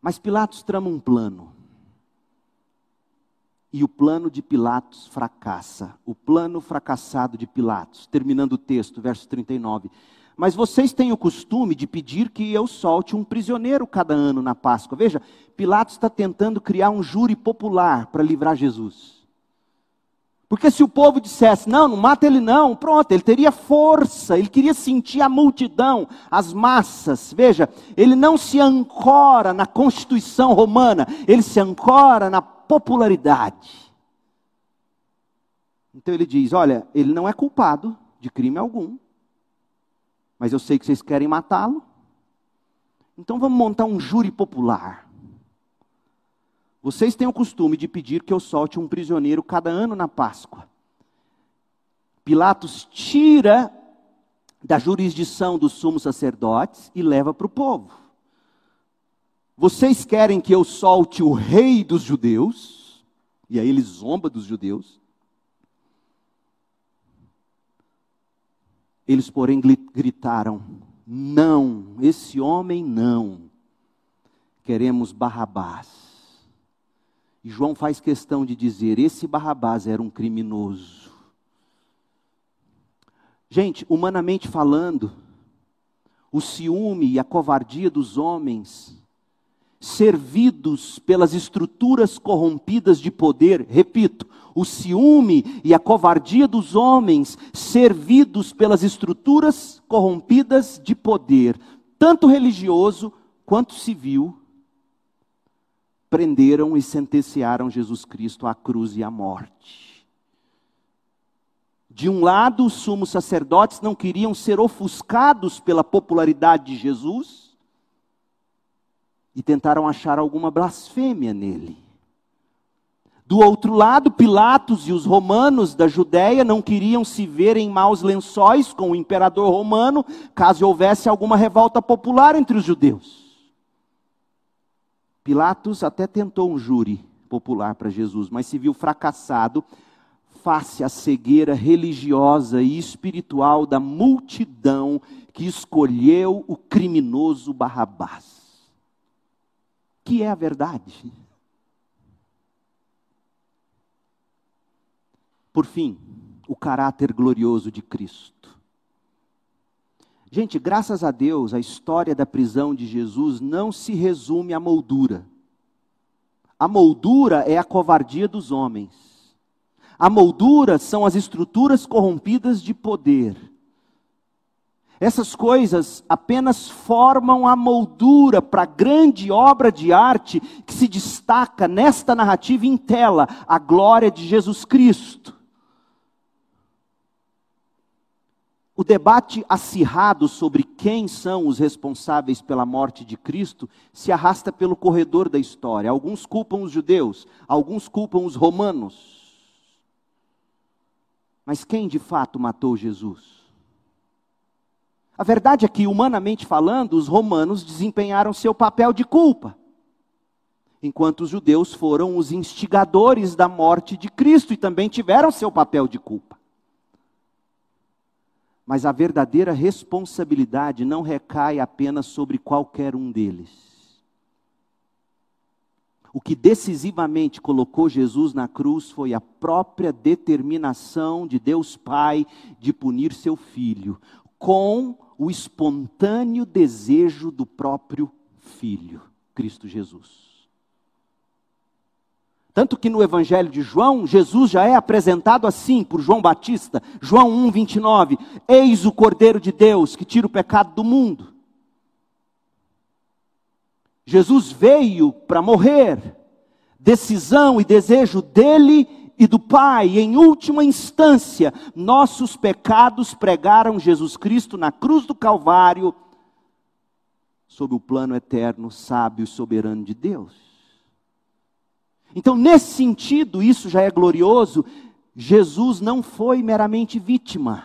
Mas Pilatos trama um plano. E o plano de Pilatos fracassa. O plano fracassado de Pilatos. Terminando o texto, verso 39. Mas vocês têm o costume de pedir que eu solte um prisioneiro cada ano na Páscoa. Veja, Pilatos está tentando criar um júri popular para livrar Jesus. Porque se o povo dissesse, não, não mata ele não, pronto, ele teria força, ele queria sentir a multidão, as massas. Veja, ele não se ancora na Constituição romana, ele se ancora na popularidade. Então ele diz: Olha, ele não é culpado de crime algum, mas eu sei que vocês querem matá-lo, então vamos montar um júri popular. Vocês têm o costume de pedir que eu solte um prisioneiro cada ano na Páscoa. Pilatos tira da jurisdição dos sumos sacerdotes e leva para o povo. Vocês querem que eu solte o rei dos judeus? E aí ele zomba dos judeus. Eles, porém, gritaram: Não, esse homem não. Queremos Barrabás. E João faz questão de dizer: esse Barrabás era um criminoso. Gente, humanamente falando, o ciúme e a covardia dos homens servidos pelas estruturas corrompidas de poder, repito, o ciúme e a covardia dos homens, servidos pelas estruturas corrompidas de poder, tanto religioso quanto civil, prenderam e sentenciaram Jesus Cristo à cruz e à morte. De um lado, os sumos sacerdotes não queriam ser ofuscados pela popularidade de Jesus, e tentaram achar alguma blasfêmia nele. Do outro lado, Pilatos e os romanos da Judéia não queriam se ver em maus lençóis com o imperador romano, caso houvesse alguma revolta popular entre os judeus. Pilatos até tentou um júri popular para Jesus, mas se viu fracassado face à cegueira religiosa e espiritual da multidão que escolheu o criminoso Barrabás que é a verdade. Por fim, o caráter glorioso de Cristo. Gente, graças a Deus, a história da prisão de Jesus não se resume à moldura. A moldura é a covardia dos homens. A moldura são as estruturas corrompidas de poder. Essas coisas apenas formam a moldura para a grande obra de arte que se destaca nesta narrativa em tela, a glória de Jesus Cristo. O debate acirrado sobre quem são os responsáveis pela morte de Cristo se arrasta pelo corredor da história. Alguns culpam os judeus, alguns culpam os romanos. Mas quem de fato matou Jesus? A verdade é que, humanamente falando, os romanos desempenharam seu papel de culpa, enquanto os judeus foram os instigadores da morte de Cristo e também tiveram seu papel de culpa. Mas a verdadeira responsabilidade não recai apenas sobre qualquer um deles. O que decisivamente colocou Jesus na cruz foi a própria determinação de Deus Pai de punir seu filho, com o espontâneo desejo do próprio filho, Cristo Jesus. Tanto que no Evangelho de João, Jesus já é apresentado assim por João Batista, João 1, 29. Eis o Cordeiro de Deus que tira o pecado do mundo. Jesus veio para morrer, decisão e desejo dele e do Pai, em última instância, nossos pecados pregaram Jesus Cristo na cruz do Calvário, sob o plano eterno, sábio e soberano de Deus. Então, nesse sentido, isso já é glorioso. Jesus não foi meramente vítima.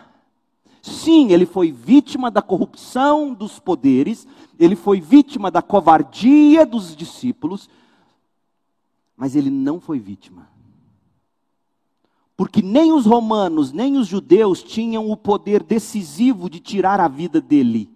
Sim, ele foi vítima da corrupção dos poderes, ele foi vítima da covardia dos discípulos, mas ele não foi vítima. Porque nem os romanos, nem os judeus tinham o poder decisivo de tirar a vida dele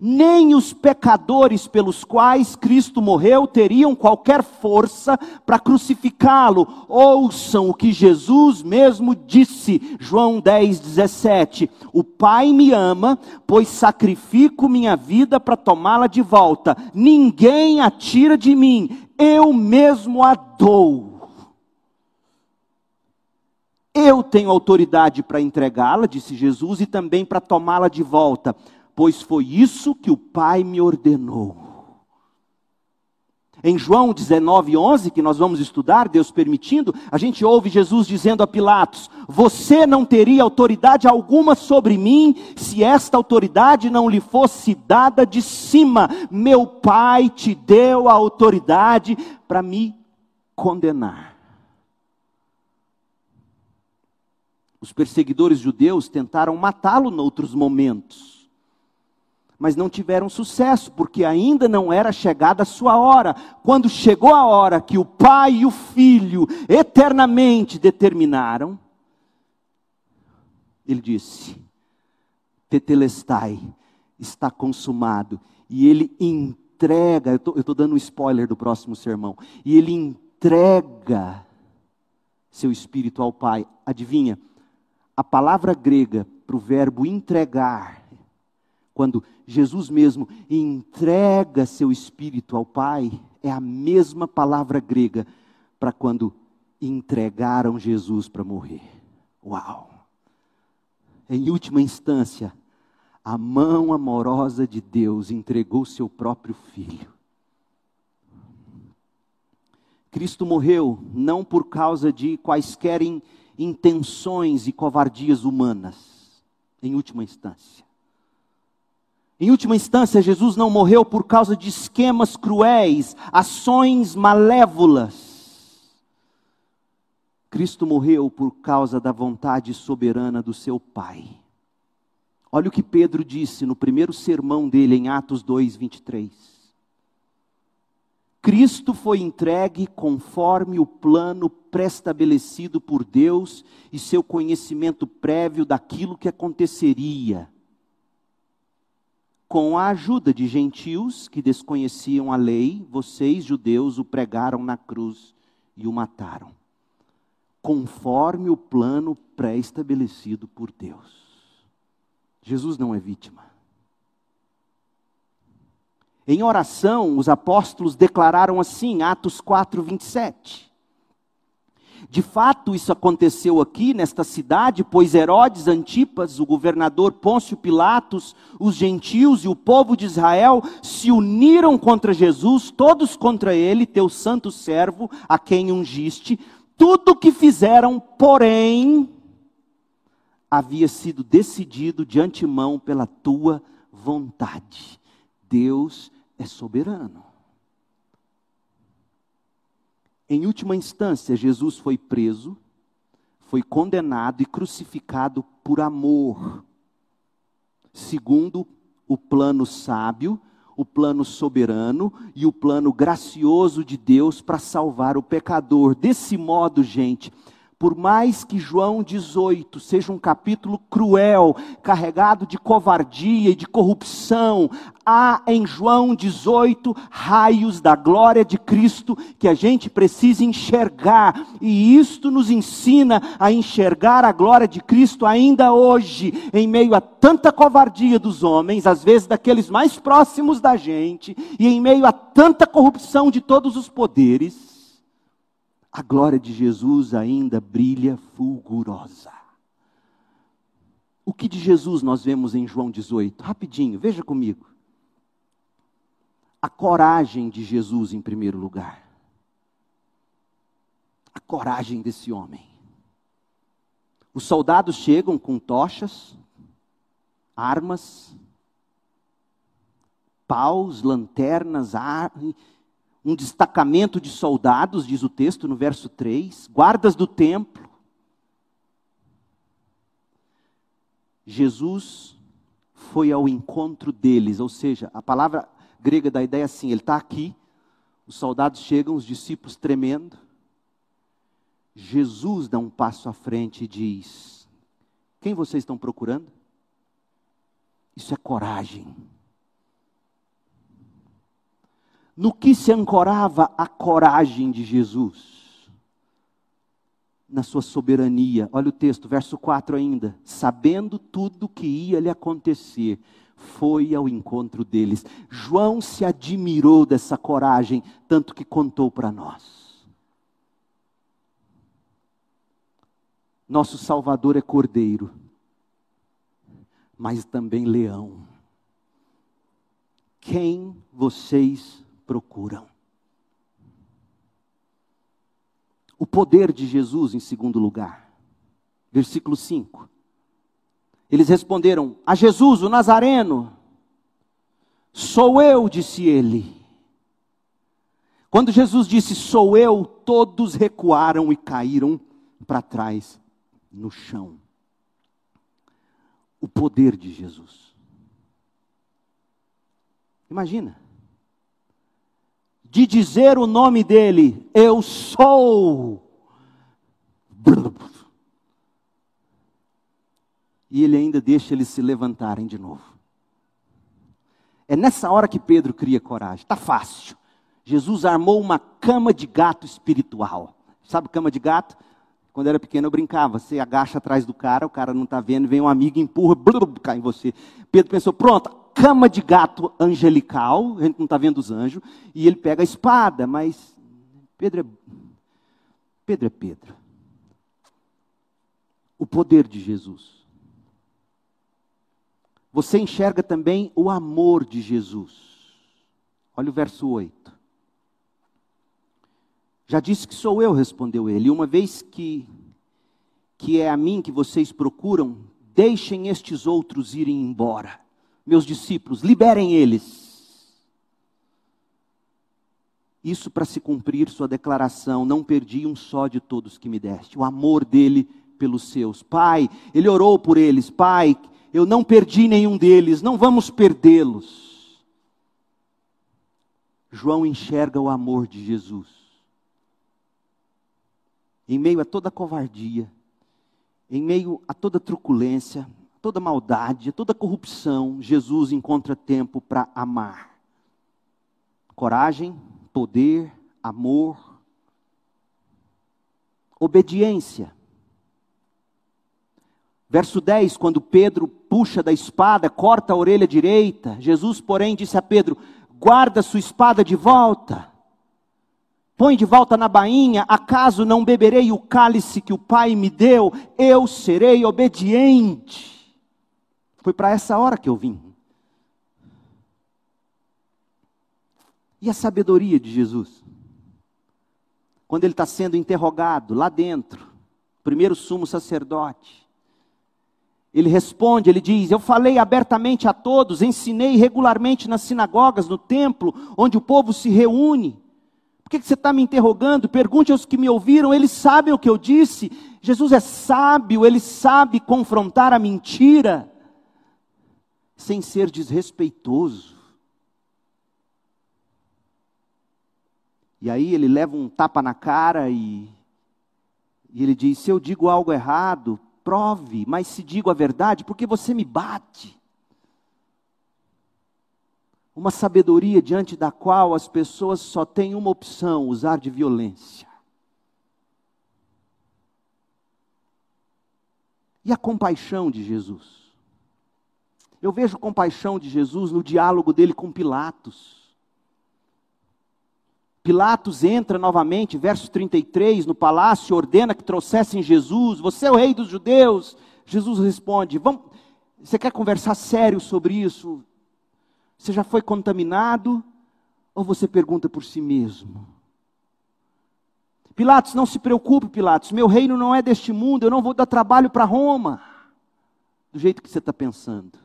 nem os pecadores pelos quais Cristo morreu teriam qualquer força para crucificá-lo. Ouçam o que Jesus mesmo disse, João 10, 17: O Pai me ama, pois sacrifico minha vida para tomá-la de volta. Ninguém a tira de mim, eu mesmo a dou. Eu tenho autoridade para entregá-la, disse Jesus, e também para tomá-la de volta pois foi isso que o Pai me ordenou. Em João 19, 11, que nós vamos estudar, Deus permitindo, a gente ouve Jesus dizendo a Pilatos: Você não teria autoridade alguma sobre mim se esta autoridade não lhe fosse dada de cima. Meu Pai te deu a autoridade para me condenar. Os perseguidores judeus tentaram matá-lo noutros momentos mas não tiveram sucesso, porque ainda não era chegada a sua hora. Quando chegou a hora que o pai e o filho eternamente determinaram, ele disse: Tetelestai, está consumado. E ele entrega, eu estou dando um spoiler do próximo sermão, e ele entrega seu espírito ao Pai. Adivinha? A palavra grega para o verbo entregar quando Jesus mesmo entrega seu espírito ao Pai, é a mesma palavra grega para quando entregaram Jesus para morrer. Uau! Em última instância, a mão amorosa de Deus entregou seu próprio filho. Cristo morreu não por causa de quaisquer intenções e covardias humanas, em última instância. Em última instância, Jesus não morreu por causa de esquemas cruéis, ações malévolas. Cristo morreu por causa da vontade soberana do seu Pai. Olha o que Pedro disse no primeiro sermão dele, em Atos 2, 23. Cristo foi entregue conforme o plano pré-estabelecido por Deus e seu conhecimento prévio daquilo que aconteceria com a ajuda de gentios que desconheciam a lei, vocês, judeus, o pregaram na cruz e o mataram, conforme o plano pré-estabelecido por Deus. Jesus não é vítima. Em oração, os apóstolos declararam assim, Atos 4, 27. De fato, isso aconteceu aqui nesta cidade, pois Herodes Antipas, o governador Pôncio Pilatos, os gentios e o povo de Israel se uniram contra Jesus, todos contra ele, teu santo servo, a quem ungiste. Tudo o que fizeram, porém, havia sido decidido de antemão pela tua vontade. Deus é soberano. Em última instância, Jesus foi preso, foi condenado e crucificado por amor, segundo o plano sábio, o plano soberano e o plano gracioso de Deus para salvar o pecador. Desse modo, gente, por mais que João 18 seja um capítulo cruel, carregado de covardia e de corrupção, há em João 18 raios da glória de Cristo que a gente precisa enxergar, e isto nos ensina a enxergar a glória de Cristo ainda hoje, em meio a tanta covardia dos homens, às vezes daqueles mais próximos da gente, e em meio a tanta corrupção de todos os poderes a glória de Jesus ainda brilha fulgurosa. O que de Jesus nós vemos em João 18? Rapidinho, veja comigo. A coragem de Jesus em primeiro lugar. A coragem desse homem. Os soldados chegam com tochas, armas, paus, lanternas, armas um destacamento de soldados, diz o texto no verso 3, guardas do templo. Jesus foi ao encontro deles, ou seja, a palavra grega da ideia é assim: ele está aqui, os soldados chegam, os discípulos tremendo. Jesus dá um passo à frente e diz: Quem vocês estão procurando? Isso é coragem no que se ancorava a coragem de Jesus? Na sua soberania. Olha o texto, verso 4 ainda. Sabendo tudo que ia lhe acontecer, foi ao encontro deles. João se admirou dessa coragem, tanto que contou para nós. Nosso Salvador é cordeiro, mas também leão. Quem vocês procuram. O poder de Jesus, em segundo lugar. Versículo 5. Eles responderam: A Jesus, o Nazareno. Sou eu, disse ele. Quando Jesus disse sou eu, todos recuaram e caíram para trás no chão. O poder de Jesus. Imagina de dizer o nome dele, eu sou. E ele ainda deixa eles se levantarem de novo. É nessa hora que Pedro cria coragem. Está fácil. Jesus armou uma cama de gato espiritual. Sabe cama de gato? Quando era pequeno eu brincava. Você agacha atrás do cara, o cara não está vendo, vem um amigo, empurra, cai em você. Pedro pensou: pronto, cama de gato angelical, a gente não está vendo os anjos, e ele pega a espada, mas Pedro é Pedro. É Pedro. O poder de Jesus. Você enxerga também o amor de Jesus. Olha o verso 8. Já disse que sou eu, respondeu ele. Uma vez que que é a mim que vocês procuram, deixem estes outros irem embora meus discípulos, liberem eles. Isso para se cumprir sua declaração, não perdi um só de todos que me deste. O amor dele pelos seus. Pai, ele orou por eles. Pai, eu não perdi nenhum deles, não vamos perdê-los. João enxerga o amor de Jesus. Em meio a toda covardia, em meio a toda truculência, toda maldade, toda corrupção, Jesus encontra tempo para amar. Coragem, poder, amor, obediência. Verso 10, quando Pedro puxa da espada, corta a orelha direita, Jesus, porém, disse a Pedro: guarda sua espada de volta. põe de volta na bainha, acaso não beberei o cálice que o Pai me deu? Eu serei obediente. Foi para essa hora que eu vim. E a sabedoria de Jesus? Quando ele está sendo interrogado lá dentro, primeiro sumo sacerdote, ele responde, ele diz: Eu falei abertamente a todos, ensinei regularmente nas sinagogas, no templo, onde o povo se reúne. Por que, você está me interrogando? Pergunte aos que me ouviram, eles sabem o que eu disse. Jesus é sábio, ele sabe confrontar a mentira, sem ser desrespeitoso. E aí ele leva um tapa na cara e, e ele diz: Se eu digo algo errado, prove, mas se digo a verdade, porque você me bate. Uma sabedoria diante da qual as pessoas só têm uma opção: usar de violência. E a compaixão de Jesus? Eu vejo compaixão de Jesus no diálogo dele com Pilatos. Pilatos entra novamente, verso 33, no palácio, ordena que trouxessem Jesus. Você é o rei dos judeus? Jesus responde: Vamos, Você quer conversar sério sobre isso? Você já foi contaminado? Ou você pergunta por si mesmo? Pilatos, não se preocupe, Pilatos. Meu reino não é deste mundo. Eu não vou dar trabalho para Roma. Do jeito que você está pensando.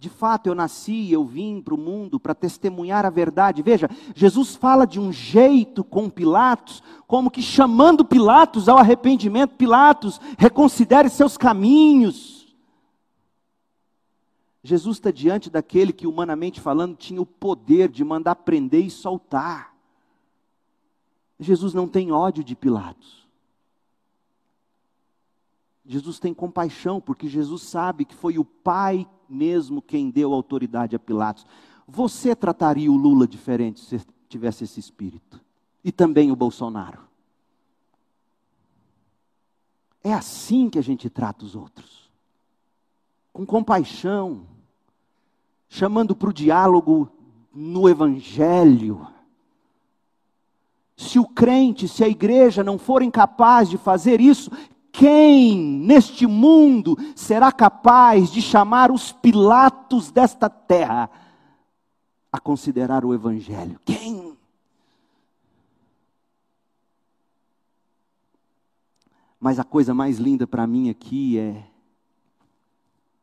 De fato, eu nasci, eu vim para o mundo para testemunhar a verdade. Veja, Jesus fala de um jeito com Pilatos, como que chamando Pilatos ao arrependimento. Pilatos, reconsidere seus caminhos. Jesus está diante daquele que, humanamente falando, tinha o poder de mandar prender e soltar. Jesus não tem ódio de Pilatos. Jesus tem compaixão, porque Jesus sabe que foi o Pai mesmo quem deu autoridade a Pilatos. Você trataria o Lula diferente se tivesse esse espírito? E também o Bolsonaro. É assim que a gente trata os outros. Com compaixão, chamando para o diálogo no Evangelho. Se o crente, se a igreja não forem capazes de fazer isso, quem neste mundo será capaz de chamar os Pilatos desta terra a considerar o Evangelho? Quem? Mas a coisa mais linda para mim aqui é,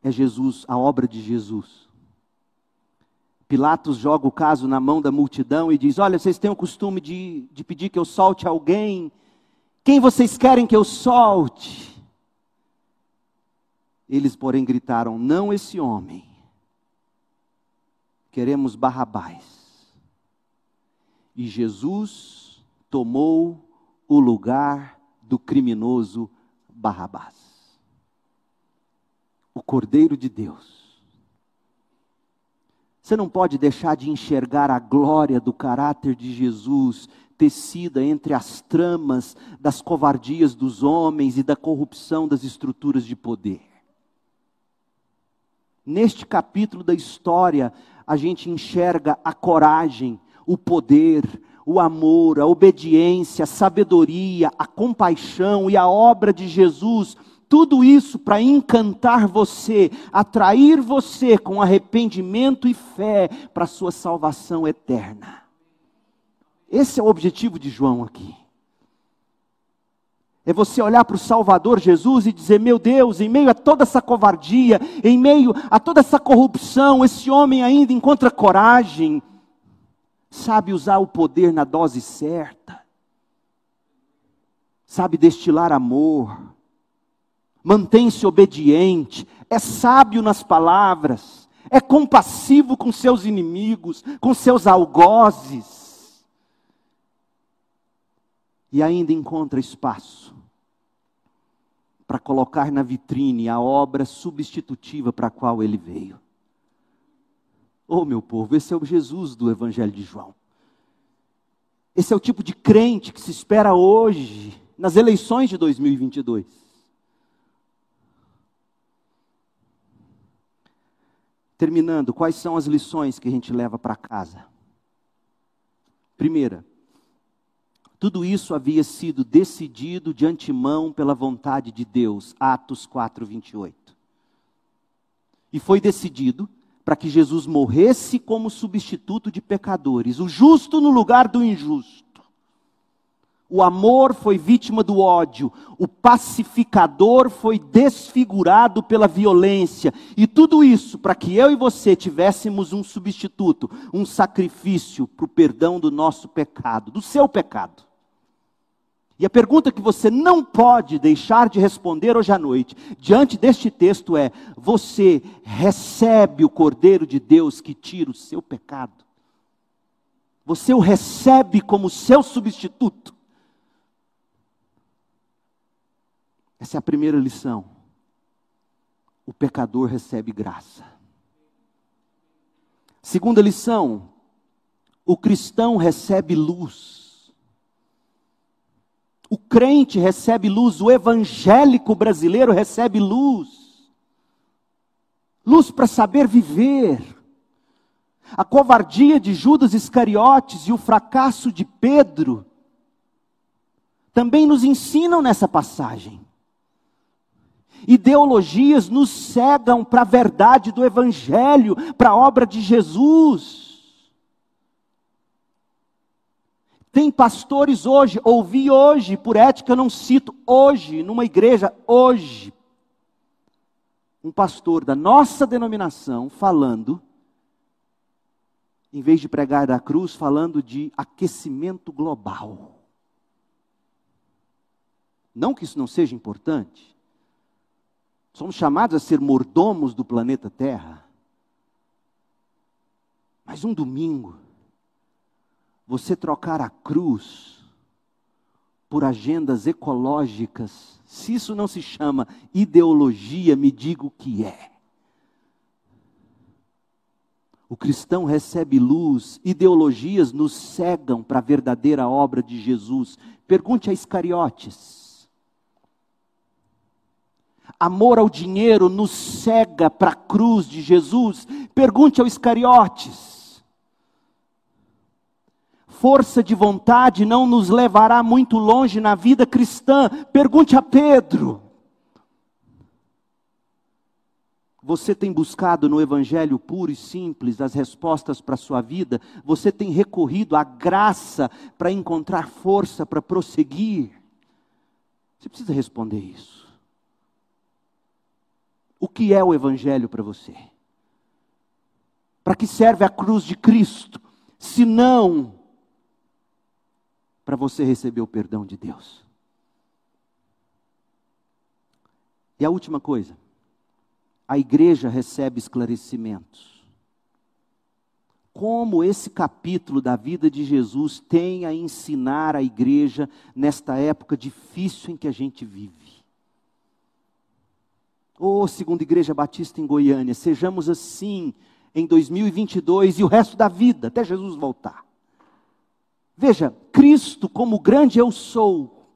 é Jesus, a obra de Jesus. Pilatos joga o caso na mão da multidão e diz: Olha, vocês têm o costume de, de pedir que eu solte alguém quem vocês querem que eu solte? Eles, porém, gritaram: Não esse homem. Queremos Barrabás. E Jesus tomou o lugar do criminoso Barrabás. O Cordeiro de Deus. Você não pode deixar de enxergar a glória do caráter de Jesus tecida entre as tramas das covardias dos homens e da corrupção das estruturas de poder. Neste capítulo da história, a gente enxerga a coragem, o poder, o amor, a obediência, a sabedoria, a compaixão e a obra de Jesus, tudo isso para encantar você, atrair você com arrependimento e fé para a sua salvação eterna. Esse é o objetivo de João aqui. É você olhar para o Salvador Jesus e dizer: Meu Deus, em meio a toda essa covardia, em meio a toda essa corrupção, esse homem ainda encontra coragem, sabe usar o poder na dose certa, sabe destilar amor, mantém-se obediente, é sábio nas palavras, é compassivo com seus inimigos, com seus algozes e ainda encontra espaço para colocar na vitrine a obra substitutiva para a qual ele veio. Oh, meu povo, esse é o Jesus do Evangelho de João. Esse é o tipo de crente que se espera hoje, nas eleições de 2022. Terminando, quais são as lições que a gente leva para casa? Primeira, tudo isso havia sido decidido de antemão pela vontade de Deus, Atos 4, 28. E foi decidido para que Jesus morresse como substituto de pecadores, o justo no lugar do injusto. O amor foi vítima do ódio, o pacificador foi desfigurado pela violência, e tudo isso para que eu e você tivéssemos um substituto, um sacrifício para o perdão do nosso pecado, do seu pecado. E a pergunta que você não pode deixar de responder hoje à noite, diante deste texto, é: você recebe o Cordeiro de Deus que tira o seu pecado? Você o recebe como seu substituto? Essa é a primeira lição. O pecador recebe graça. Segunda lição: o cristão recebe luz. O crente recebe luz, o evangélico brasileiro recebe luz. Luz para saber viver. A covardia de Judas Iscariotes e o fracasso de Pedro também nos ensinam nessa passagem. Ideologias nos cegam para a verdade do Evangelho, para a obra de Jesus. Tem pastores hoje, ouvi hoje, por ética eu não cito, hoje, numa igreja, hoje, um pastor da nossa denominação falando, em vez de pregar da cruz, falando de aquecimento global. Não que isso não seja importante. Somos chamados a ser mordomos do planeta Terra. Mas um domingo, você trocar a cruz por agendas ecológicas, se isso não se chama ideologia, me diga o que é. O cristão recebe luz, ideologias nos cegam para a verdadeira obra de Jesus. Pergunte a Iscariotes. Amor ao dinheiro nos cega para a cruz de Jesus. Pergunte ao Iscariotes força de vontade não nos levará muito longe na vida cristã. Pergunte a Pedro. Você tem buscado no Evangelho puro e simples as respostas para a sua vida? Você tem recorrido à graça para encontrar força para prosseguir? Você precisa responder isso. O que é o Evangelho para você? Para que serve a cruz de Cristo? Se não para você receber o perdão de Deus. E a última coisa, a igreja recebe esclarecimentos. Como esse capítulo da vida de Jesus tem a ensinar a igreja nesta época difícil em que a gente vive. Oh, segunda igreja batista em Goiânia, sejamos assim em 2022 e o resto da vida, até Jesus voltar. Veja, Cristo, como grande eu sou,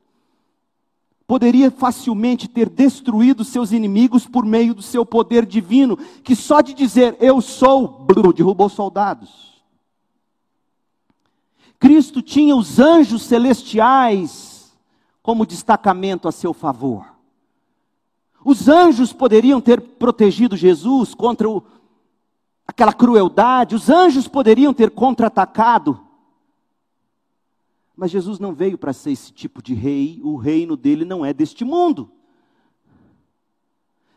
poderia facilmente ter destruído seus inimigos por meio do seu poder divino, que só de dizer eu sou, derrubou soldados. Cristo tinha os anjos celestiais como destacamento a seu favor. Os anjos poderiam ter protegido Jesus contra o, aquela crueldade, os anjos poderiam ter contra-atacado. Mas Jesus não veio para ser esse tipo de rei, o reino dele não é deste mundo.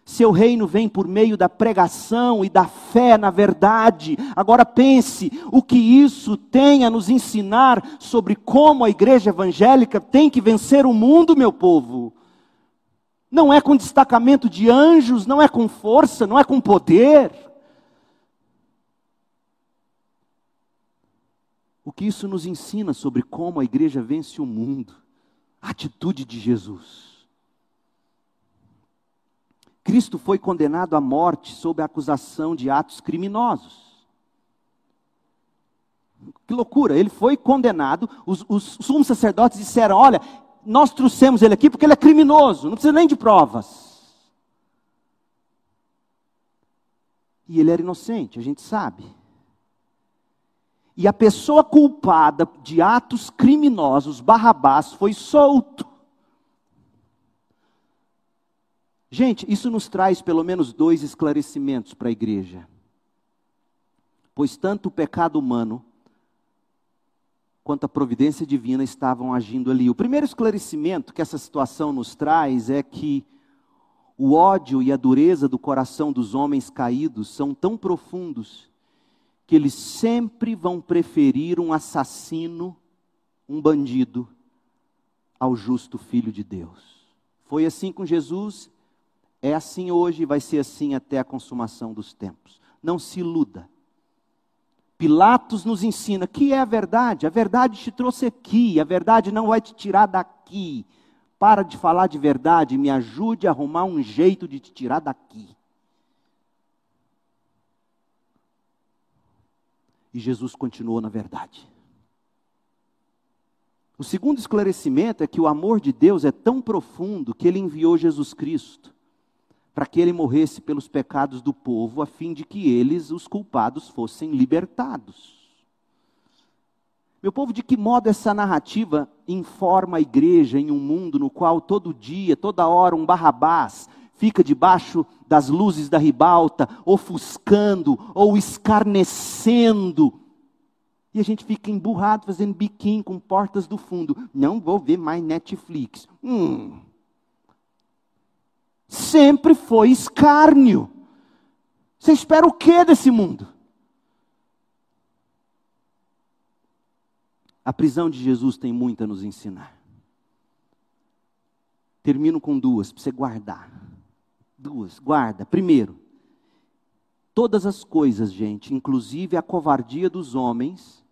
Seu reino vem por meio da pregação e da fé na verdade. Agora pense o que isso tem a nos ensinar sobre como a igreja evangélica tem que vencer o mundo, meu povo. Não é com destacamento de anjos, não é com força, não é com poder. O que isso nos ensina sobre como a igreja vence o mundo? A atitude de Jesus. Cristo foi condenado à morte sob a acusação de atos criminosos. Que loucura, ele foi condenado. Os, os sumos sacerdotes disseram: Olha, nós trouxemos ele aqui porque ele é criminoso, não precisa nem de provas. E ele era inocente, a gente sabe. E a pessoa culpada de atos criminosos, Barrabás, foi solto. Gente, isso nos traz pelo menos dois esclarecimentos para a igreja. Pois tanto o pecado humano quanto a providência divina estavam agindo ali. O primeiro esclarecimento que essa situação nos traz é que o ódio e a dureza do coração dos homens caídos são tão profundos que eles sempre vão preferir um assassino, um bandido, ao justo filho de Deus. Foi assim com Jesus, é assim hoje e vai ser assim até a consumação dos tempos. Não se iluda. Pilatos nos ensina que é a verdade. A verdade te trouxe aqui, a verdade não vai te tirar daqui. Para de falar de verdade, me ajude a arrumar um jeito de te tirar daqui. E Jesus continuou na verdade. O segundo esclarecimento é que o amor de Deus é tão profundo que ele enviou Jesus Cristo para que ele morresse pelos pecados do povo, a fim de que eles, os culpados, fossem libertados. Meu povo, de que modo essa narrativa informa a igreja em um mundo no qual todo dia, toda hora, um Barrabás fica debaixo das luzes da ribalta, ofuscando ou escarnecendo. E a gente fica emburrado, fazendo biquinho com portas do fundo. Não vou ver mais Netflix. Hum. Sempre foi escárnio. Você espera o que desse mundo? A prisão de Jesus tem muito a nos ensinar. Termino com duas, para você guardar. Duas, guarda. Primeiro, todas as coisas, gente, inclusive a covardia dos homens,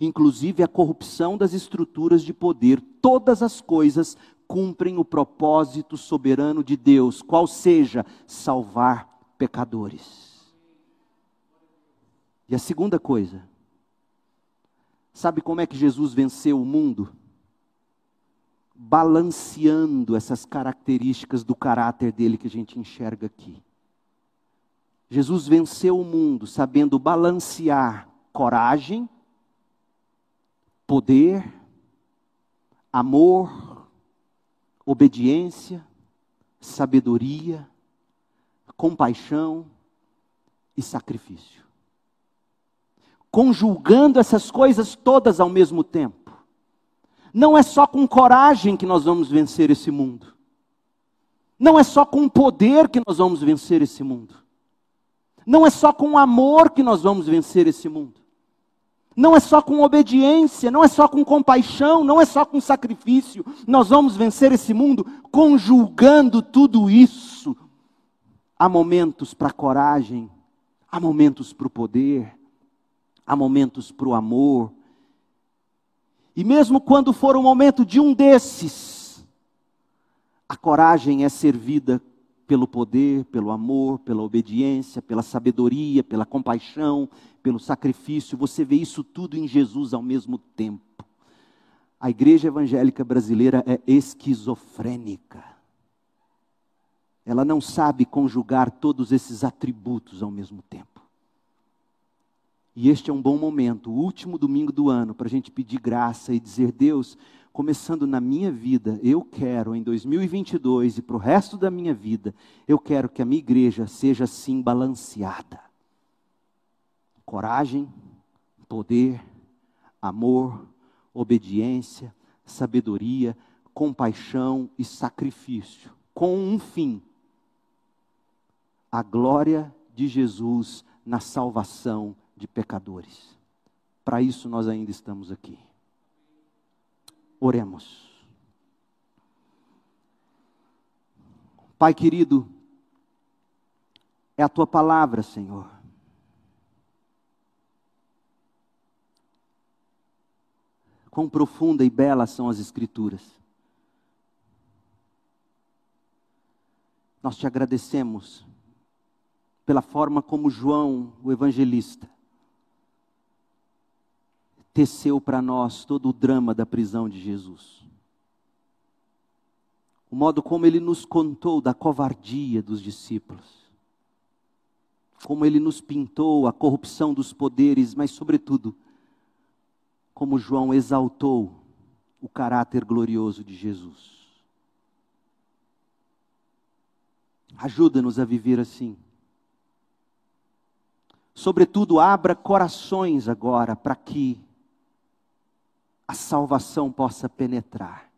inclusive a corrupção das estruturas de poder, todas as coisas cumprem o propósito soberano de Deus, qual seja salvar pecadores. E a segunda coisa, sabe como é que Jesus venceu o mundo? Balanceando essas características do caráter dele que a gente enxerga aqui. Jesus venceu o mundo sabendo balancear coragem, poder, amor, obediência, sabedoria, compaixão e sacrifício. Conjugando essas coisas todas ao mesmo tempo não é só com coragem que nós vamos vencer esse mundo. Não é só com poder que nós vamos vencer esse mundo. Não é só com amor que nós vamos vencer esse mundo. Não é só com obediência, não é só com compaixão, não é só com sacrifício. Nós vamos vencer esse mundo conjugando tudo isso. Há momentos para coragem, há momentos para o poder, há momentos para o amor, e mesmo quando for o momento de um desses, a coragem é servida pelo poder, pelo amor, pela obediência, pela sabedoria, pela compaixão, pelo sacrifício. Você vê isso tudo em Jesus ao mesmo tempo. A igreja evangélica brasileira é esquizofrênica. Ela não sabe conjugar todos esses atributos ao mesmo tempo. E este é um bom momento, o último domingo do ano, para a gente pedir graça e dizer: Deus, começando na minha vida, eu quero em 2022 e para o resto da minha vida, eu quero que a minha igreja seja assim balanceada. Coragem, poder, amor, obediência, sabedoria, compaixão e sacrifício, com um fim: a glória de Jesus na salvação de pecadores. Para isso nós ainda estamos aqui. Oremos. Pai querido, é a tua palavra, Senhor. Quão profunda e bela são as Escrituras. Nós te agradecemos pela forma como João, o evangelista, teceu para nós todo o drama da prisão de Jesus. O modo como ele nos contou da covardia dos discípulos. Como ele nos pintou a corrupção dos poderes, mas, sobretudo, como João exaltou o caráter glorioso de Jesus. Ajuda-nos a viver assim. Sobretudo, abra corações agora para que a salvação possa penetrar.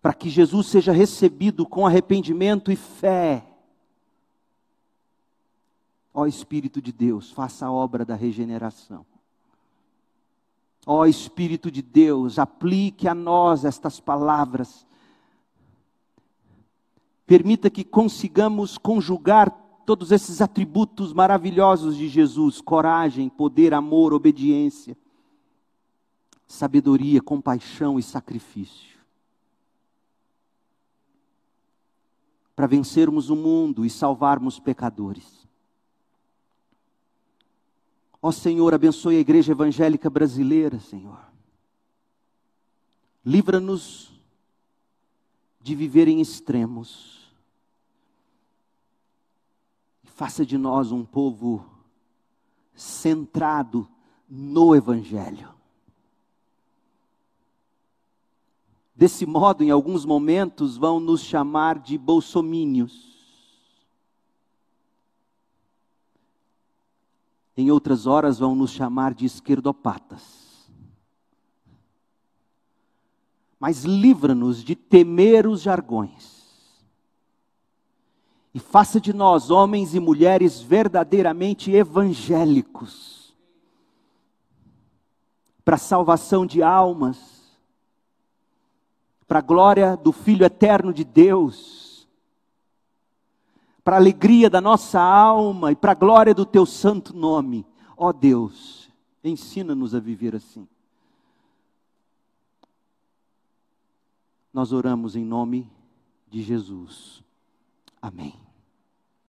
Para que Jesus seja recebido com arrependimento e fé. Ó Espírito de Deus, faça a obra da regeneração. Ó Espírito de Deus, aplique a nós estas palavras. Permita que consigamos conjugar todos esses atributos maravilhosos de Jesus: coragem, poder, amor, obediência, sabedoria, compaixão e sacrifício. Para vencermos o mundo e salvarmos pecadores. Ó Senhor, abençoe a igreja evangélica brasileira, Senhor. Livra-nos de viver em extremos. Faça de nós um povo centrado no Evangelho. Desse modo, em alguns momentos, vão nos chamar de bolsomínios. Em outras horas vão nos chamar de esquerdopatas. Mas livra-nos de temer os jargões. E faça de nós homens e mulheres verdadeiramente evangélicos. Para a salvação de almas, para a glória do Filho eterno de Deus para a alegria da nossa alma e para a glória do teu santo nome. Ó oh Deus, ensina-nos a viver assim. Nós oramos em nome de Jesus. Amém.